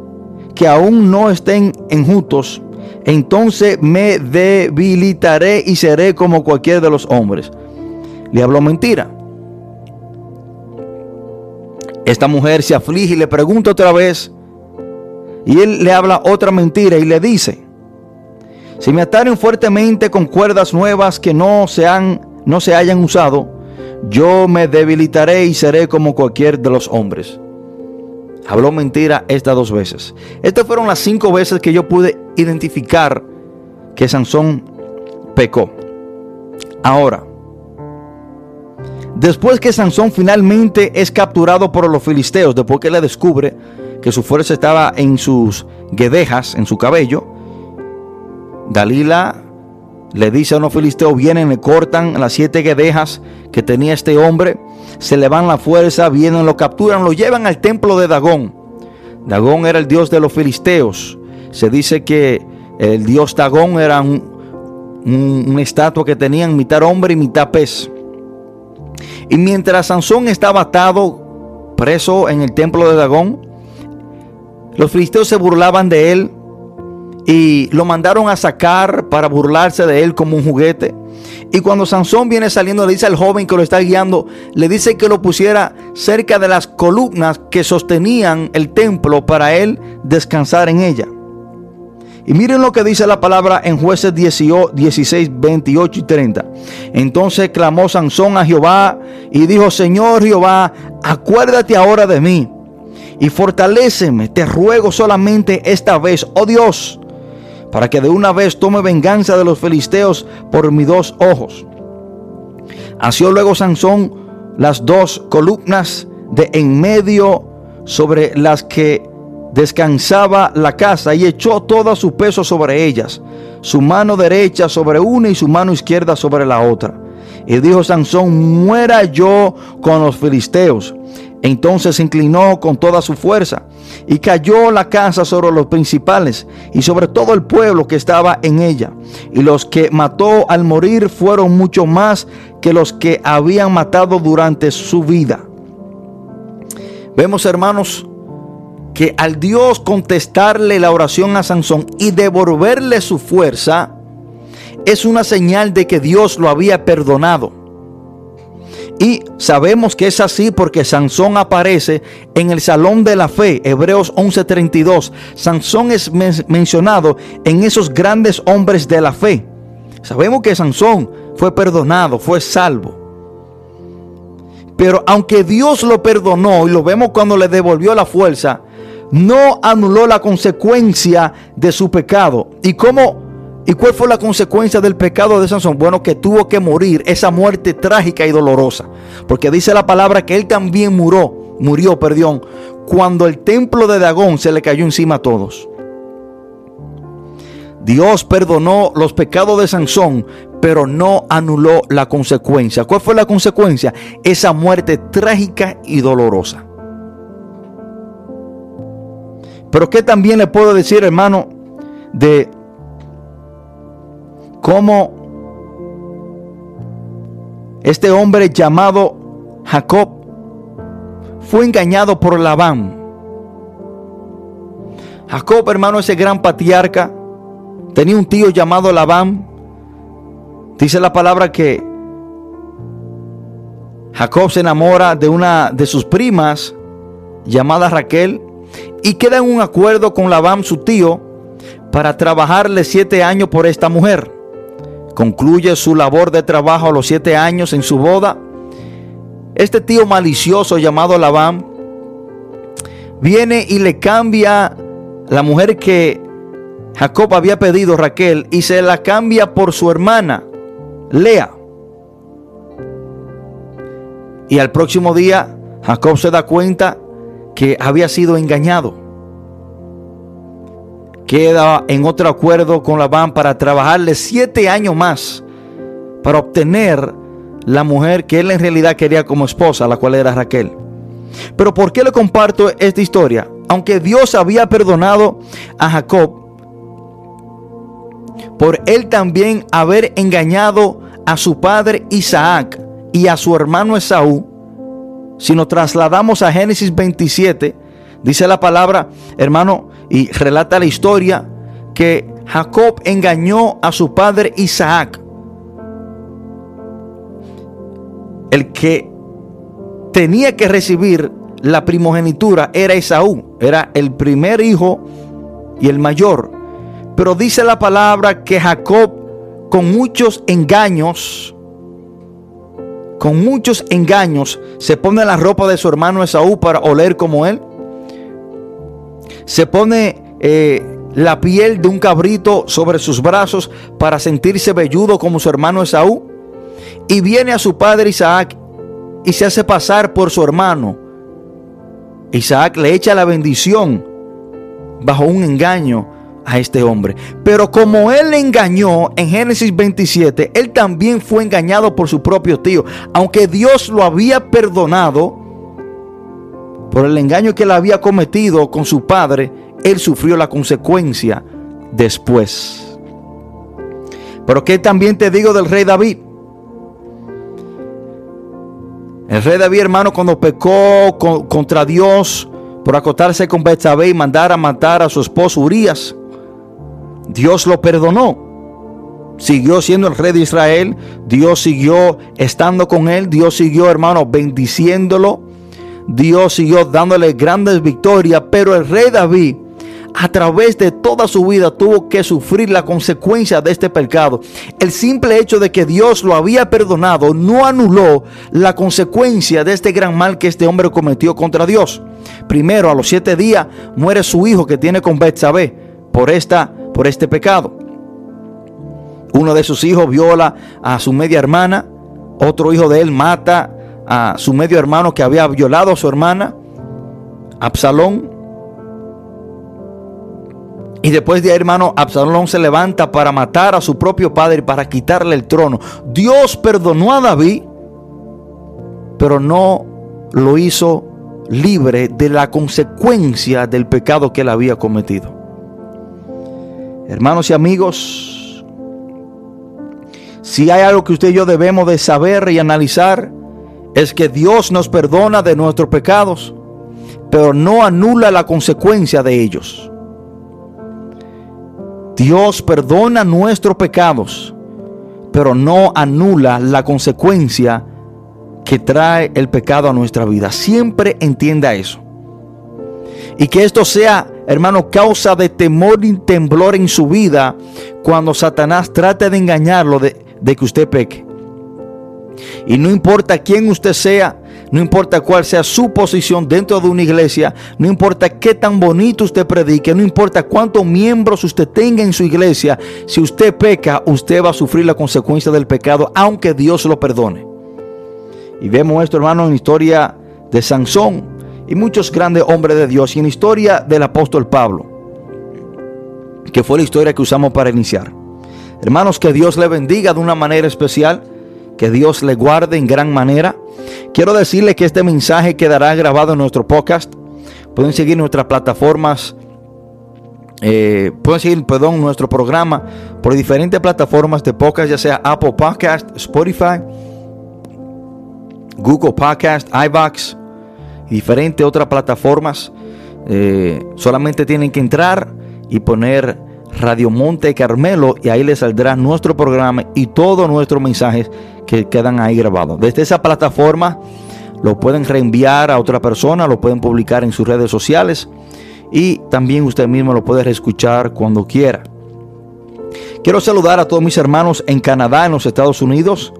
que aún no estén enjutos, entonces me debilitaré y seré como cualquier de los hombres. Le habló mentira. Esta mujer se aflige y le pregunta otra vez. Y él le habla otra mentira y le dice, si me ataren fuertemente con cuerdas nuevas que no se han no se hayan usado, yo me debilitaré y seré como cualquier de los hombres. Habló mentira estas dos veces. Estas fueron las cinco veces que yo pude identificar que Sansón pecó. Ahora, después que Sansón finalmente es capturado por los filisteos, después que le descubre que su fuerza estaba en sus guedejas, en su cabello, Dalila le dice a unos filisteos, vienen, le cortan las siete guedejas que tenía este hombre, se le van la fuerza, vienen, lo capturan, lo llevan al templo de Dagón. Dagón era el dios de los filisteos. Se dice que el dios Dagón era un, una estatua que tenían mitad hombre y mitad pez. Y mientras Sansón estaba atado, preso en el templo de Dagón, los filisteos se burlaban de él y lo mandaron a sacar para burlarse de él como un juguete. Y cuando Sansón viene saliendo, le dice al joven que lo está guiando, le dice que lo pusiera cerca de las columnas que sostenían el templo para él descansar en ella. Y miren lo que dice la palabra en jueces 16, 28 y 30. Entonces clamó Sansón a Jehová y dijo, Señor Jehová, acuérdate ahora de mí y fortaléceme, te ruego solamente esta vez, oh Dios, para que de una vez tome venganza de los filisteos por mis dos ojos. Asió luego Sansón las dos columnas de en medio sobre las que descansaba la casa y echó todo su peso sobre ellas, su mano derecha sobre una y su mano izquierda sobre la otra. Y dijo Sansón, muera yo con los filisteos. Entonces se inclinó con toda su fuerza y cayó la casa sobre los principales y sobre todo el pueblo que estaba en ella. Y los que mató al morir fueron mucho más que los que habían matado durante su vida. Vemos hermanos que al Dios contestarle la oración a Sansón y devolverle su fuerza, es una señal de que Dios lo había perdonado. Y sabemos que es así porque Sansón aparece en el Salón de la Fe, Hebreos 11:32. Sansón es mencionado en esos grandes hombres de la fe. Sabemos que Sansón fue perdonado, fue salvo. Pero aunque Dios lo perdonó y lo vemos cuando le devolvió la fuerza, no anuló la consecuencia de su pecado. ¿Y cómo ¿Y cuál fue la consecuencia del pecado de Sansón? Bueno, que tuvo que morir esa muerte trágica y dolorosa. Porque dice la palabra que él también murió, murió, perdón, cuando el templo de Dagón se le cayó encima a todos. Dios perdonó los pecados de Sansón, pero no anuló la consecuencia. ¿Cuál fue la consecuencia? Esa muerte trágica y dolorosa. Pero ¿qué también le puedo decir, hermano, de cómo este hombre llamado Jacob fue engañado por Labán. Jacob, hermano, ese gran patriarca, tenía un tío llamado Labán. Dice la palabra que Jacob se enamora de una de sus primas llamada Raquel y queda en un acuerdo con Labán, su tío, para trabajarle siete años por esta mujer concluye su labor de trabajo a los siete años en su boda. Este tío malicioso llamado Labán viene y le cambia la mujer que Jacob había pedido, Raquel, y se la cambia por su hermana, Lea. Y al próximo día, Jacob se da cuenta que había sido engañado queda en otro acuerdo con Labán para trabajarle siete años más para obtener la mujer que él en realidad quería como esposa, la cual era Raquel. Pero ¿por qué le comparto esta historia? Aunque Dios había perdonado a Jacob por él también haber engañado a su padre Isaac y a su hermano Esaú, si nos trasladamos a Génesis 27, dice la palabra, hermano, y relata la historia que Jacob engañó a su padre Isaac. El que tenía que recibir la primogenitura era Esaú, era el primer hijo y el mayor. Pero dice la palabra que Jacob con muchos engaños con muchos engaños, se pone la ropa de su hermano Esaú para oler como él. Se pone eh, la piel de un cabrito sobre sus brazos para sentirse velludo como su hermano Esaú. Y viene a su padre Isaac y se hace pasar por su hermano. Isaac le echa la bendición bajo un engaño a este hombre. Pero como él engañó en Génesis 27, él también fue engañado por su propio tío. Aunque Dios lo había perdonado por el engaño que él había cometido con su padre, él sufrió la consecuencia después. Pero que también te digo del rey David. El rey David, hermano, cuando pecó contra Dios por acotarse con Betsabé y mandar a matar a su esposo Urias, Dios lo perdonó. Siguió siendo el rey de Israel. Dios siguió estando con él. Dios siguió, hermano, bendiciéndolo. Dios siguió dándole grandes victorias. Pero el rey David, a través de toda su vida, tuvo que sufrir la consecuencia de este pecado. El simple hecho de que Dios lo había perdonado no anuló la consecuencia de este gran mal que este hombre cometió contra Dios. Primero, a los siete días, muere su hijo que tiene con Betsabé por por este pecado. Uno de sus hijos viola a su media hermana, otro hijo de él mata a su medio hermano que había violado a su hermana, Absalón. Y después de ahí, hermano, Absalón se levanta para matar a su propio padre, para quitarle el trono. Dios perdonó a David, pero no lo hizo libre de la consecuencia del pecado que él había cometido. Hermanos y amigos, si hay algo que usted y yo debemos de saber y analizar, es que Dios nos perdona de nuestros pecados, pero no anula la consecuencia de ellos. Dios perdona nuestros pecados, pero no anula la consecuencia que trae el pecado a nuestra vida. Siempre entienda eso. Y que esto sea hermano, causa de temor y temblor en su vida cuando Satanás trate de engañarlo de, que usted peque. Y no importa quién usted sea, no importa cuál sea su posición dentro de una iglesia, no importa qué tan bonito usted predique, no importa cuántos miembros usted tenga en su iglesia, si usted peca, usted va a sufrir la consecuencia del pecado, aunque Dios lo perdone. Y vemos esto, hermano, en la historia de Sansón y muchos grandes hombres de Dios y en la historia del apóstol Pablo, que fue la historia que usamos para iniciar. Hermanos, que Dios le bendiga de una manera especial, que Dios le guarde en gran manera. Quiero decirle que este mensaje quedará grabado en nuestro podcast. Pueden seguir nuestras plataformas, eh, pueden seguir, perdón, nuestro programa por diferentes plataformas de podcast, ya sea Apple Podcast, Spotify, Google Podcast, iVox, diferentes otras plataformas. Eh, solamente tienen que entrar y poner Radio Monte Carmelo y ahí les saldrá nuestro programa y todos nuestros mensajes que quedan ahí grabados. Desde esa plataforma lo pueden reenviar a otra persona, lo pueden publicar en sus redes sociales y también usted mismo lo puede reescuchar cuando quiera. Quiero saludar a todos mis hermanos en Canadá, en los Estados Unidos,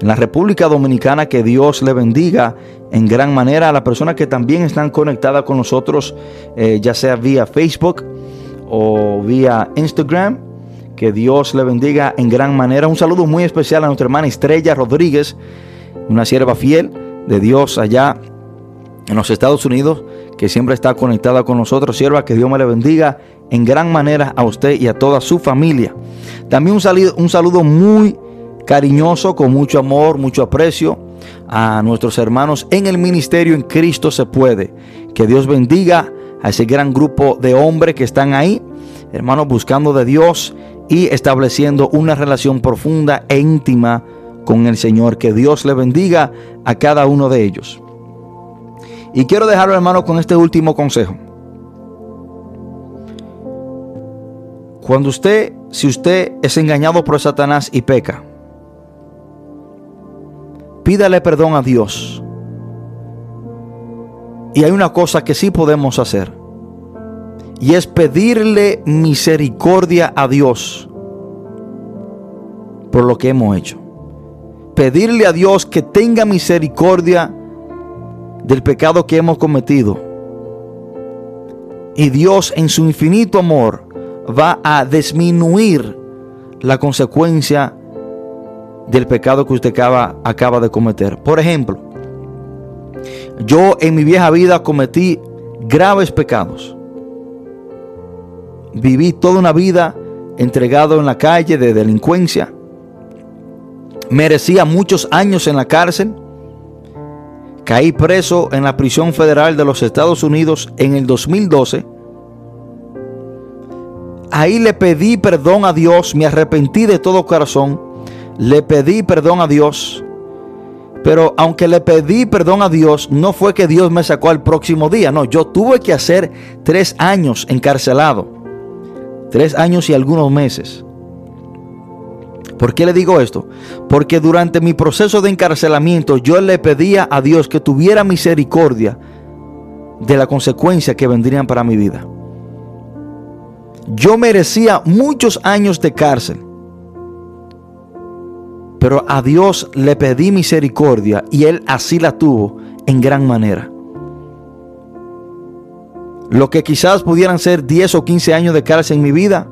en la República Dominicana, que Dios le bendiga en gran manera a las personas que también están conectadas con nosotros, eh, ya sea vía Facebook o vía Instagram. Que Dios le bendiga en gran manera. Un saludo muy especial a nuestra hermana Estrella Rodríguez, una sierva fiel de Dios allá en los Estados Unidos, que siempre está conectada con nosotros. Sierva, que Dios me le bendiga en gran manera a usted y a toda su familia. También un saludo, un saludo muy cariñoso, con mucho amor, mucho aprecio a nuestros hermanos en el ministerio en Cristo se puede. Que Dios bendiga a ese gran grupo de hombres que están ahí, hermanos, buscando de Dios y estableciendo una relación profunda e íntima con el Señor. Que Dios le bendiga a cada uno de ellos. Y quiero dejarlo, hermano, con este último consejo. Cuando usted, si usted es engañado por Satanás y peca, pídale perdón a Dios. Y hay una cosa que sí podemos hacer. Y es pedirle misericordia a Dios por lo que hemos hecho. pedirle a Dios que tenga misericordia del pecado que hemos cometido. Y Dios en su infinito amor va a disminuir la consecuencia del pecado que usted acaba, acaba de cometer. Por ejemplo, yo en mi vieja vida cometí graves pecados. Viví toda una vida entregado en la calle de delincuencia. Merecía muchos años en la cárcel. Caí preso en la prisión federal de los Estados Unidos en el 2012. Ahí le pedí perdón a Dios, me arrepentí de todo corazón, le pedí perdón a Dios. Pero aunque le pedí perdón a Dios, no fue que Dios me sacó al próximo día, no, yo tuve que hacer tres años encarcelado, tres años y algunos meses. ¿Por qué le digo esto? Porque durante mi proceso de encarcelamiento yo le pedía a Dios que tuviera misericordia de la consecuencia que vendrían para mi vida. Yo merecía muchos años de cárcel. Pero a Dios le pedí misericordia y Él así la tuvo en gran manera. Lo que quizás pudieran ser 10 o 15 años de cárcel en mi vida,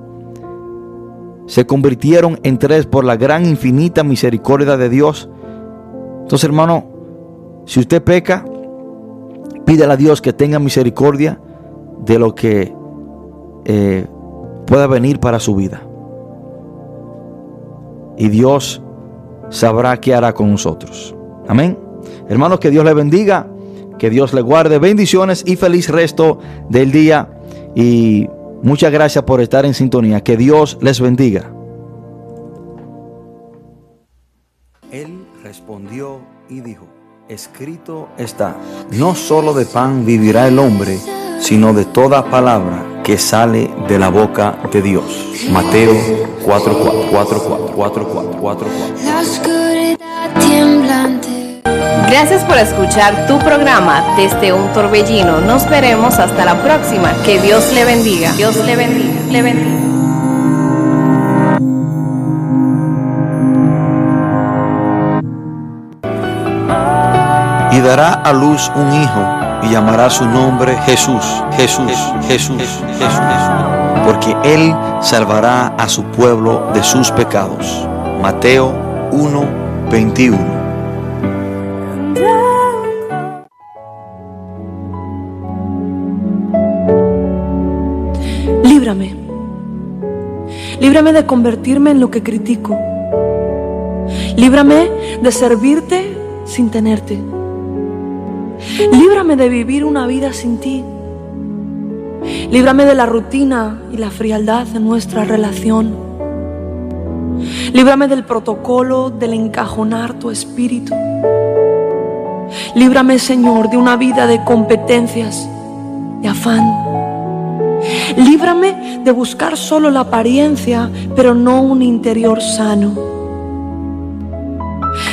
se convirtieron en tres por la gran infinita misericordia de Dios. Entonces, hermano, si usted peca, pídele a Dios que tenga misericordia de lo que eh, pueda venir para su vida. Y Dios sabrá qué hará con nosotros. Amén. Hermanos, que Dios le bendiga, que Dios le guarde bendiciones y feliz resto del día. Y Muchas gracias por estar en sintonía. Que Dios les bendiga. Él respondió y dijo, escrito está, no solo de pan vivirá el hombre, sino de toda palabra que sale de la boca de Dios. Mateo 4, 4, 4, 4, 4, 4, La oscuridad temblante. Gracias por escuchar tu programa desde un torbellino. Nos veremos hasta la próxima. Que Dios le bendiga. Dios le bendiga. Le bendiga. Y dará a luz un hijo y llamará su nombre Jesús, Jesús, Jesús, Jesús, porque él salvará a su pueblo de sus pecados. Mateo 1, 21. Líbrame. Líbrame de convertirme en lo que critico. Líbrame de servirte sin tenerte. Líbrame de vivir una vida sin ti. Líbrame de la rutina y la frialdad de nuestra relación. Líbrame del protocolo del encajonar tu espíritu. Líbrame, Señor, de una vida de competencias, de afán. Líbrame de buscar solo la apariencia, pero no un interior sano.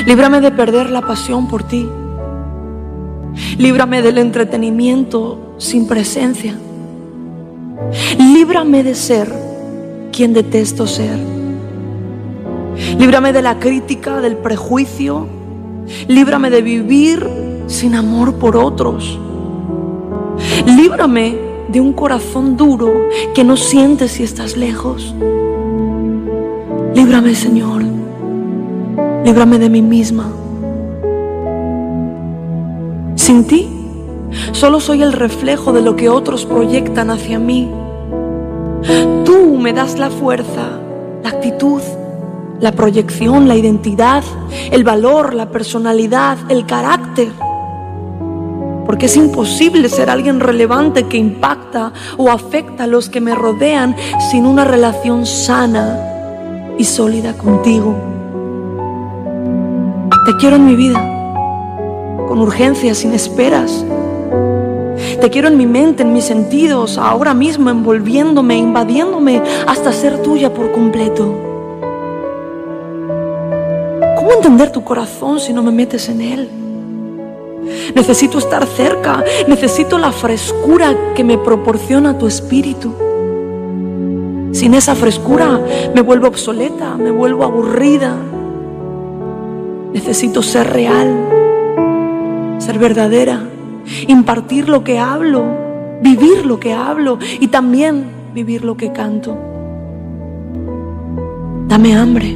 Líbrame de perder la pasión por ti. Líbrame del entretenimiento sin presencia. Líbrame de ser quien detesto ser. Líbrame de la crítica, del prejuicio. Líbrame de vivir sin amor por otros. Líbrame de un corazón duro que no siente si estás lejos. Líbrame, Señor. Líbrame de mí misma. Sin ti, solo soy el reflejo de lo que otros proyectan hacia mí. Tú me das la fuerza, la actitud, la proyección, la identidad, el valor, la personalidad, el carácter. Porque es imposible ser alguien relevante que impacta o afecta a los que me rodean sin una relación sana y sólida contigo. Te quiero en mi vida, con urgencia, sin esperas. Te quiero en mi mente, en mis sentidos, ahora mismo envolviéndome, invadiéndome hasta ser tuya por completo. ¿Cómo entender tu corazón si no me metes en él? Necesito estar cerca, necesito la frescura que me proporciona tu espíritu. Sin esa frescura me vuelvo obsoleta, me vuelvo aburrida. Necesito ser real, ser verdadera, impartir lo que hablo, vivir lo que hablo y también vivir lo que canto. Dame hambre.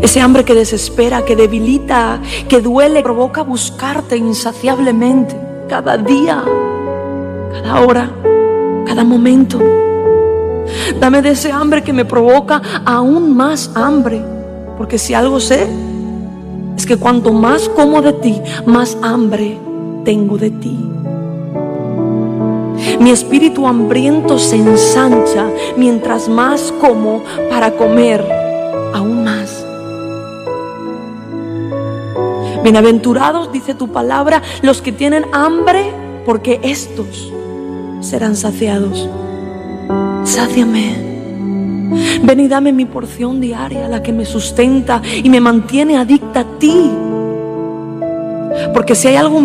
Ese hambre que desespera, que debilita, que duele, provoca buscarte insaciablemente cada día, cada hora, cada momento. Dame de ese hambre que me provoca aún más hambre. Porque si algo sé, es que cuanto más como de ti, más hambre tengo de ti. Mi espíritu hambriento se ensancha mientras más como para comer aún más. Bienaventurados, dice tu palabra, los que tienen hambre, porque estos serán saciados. Sáciame. Ven y dame mi porción diaria, la que me sustenta y me mantiene adicta a ti. Porque si hay algún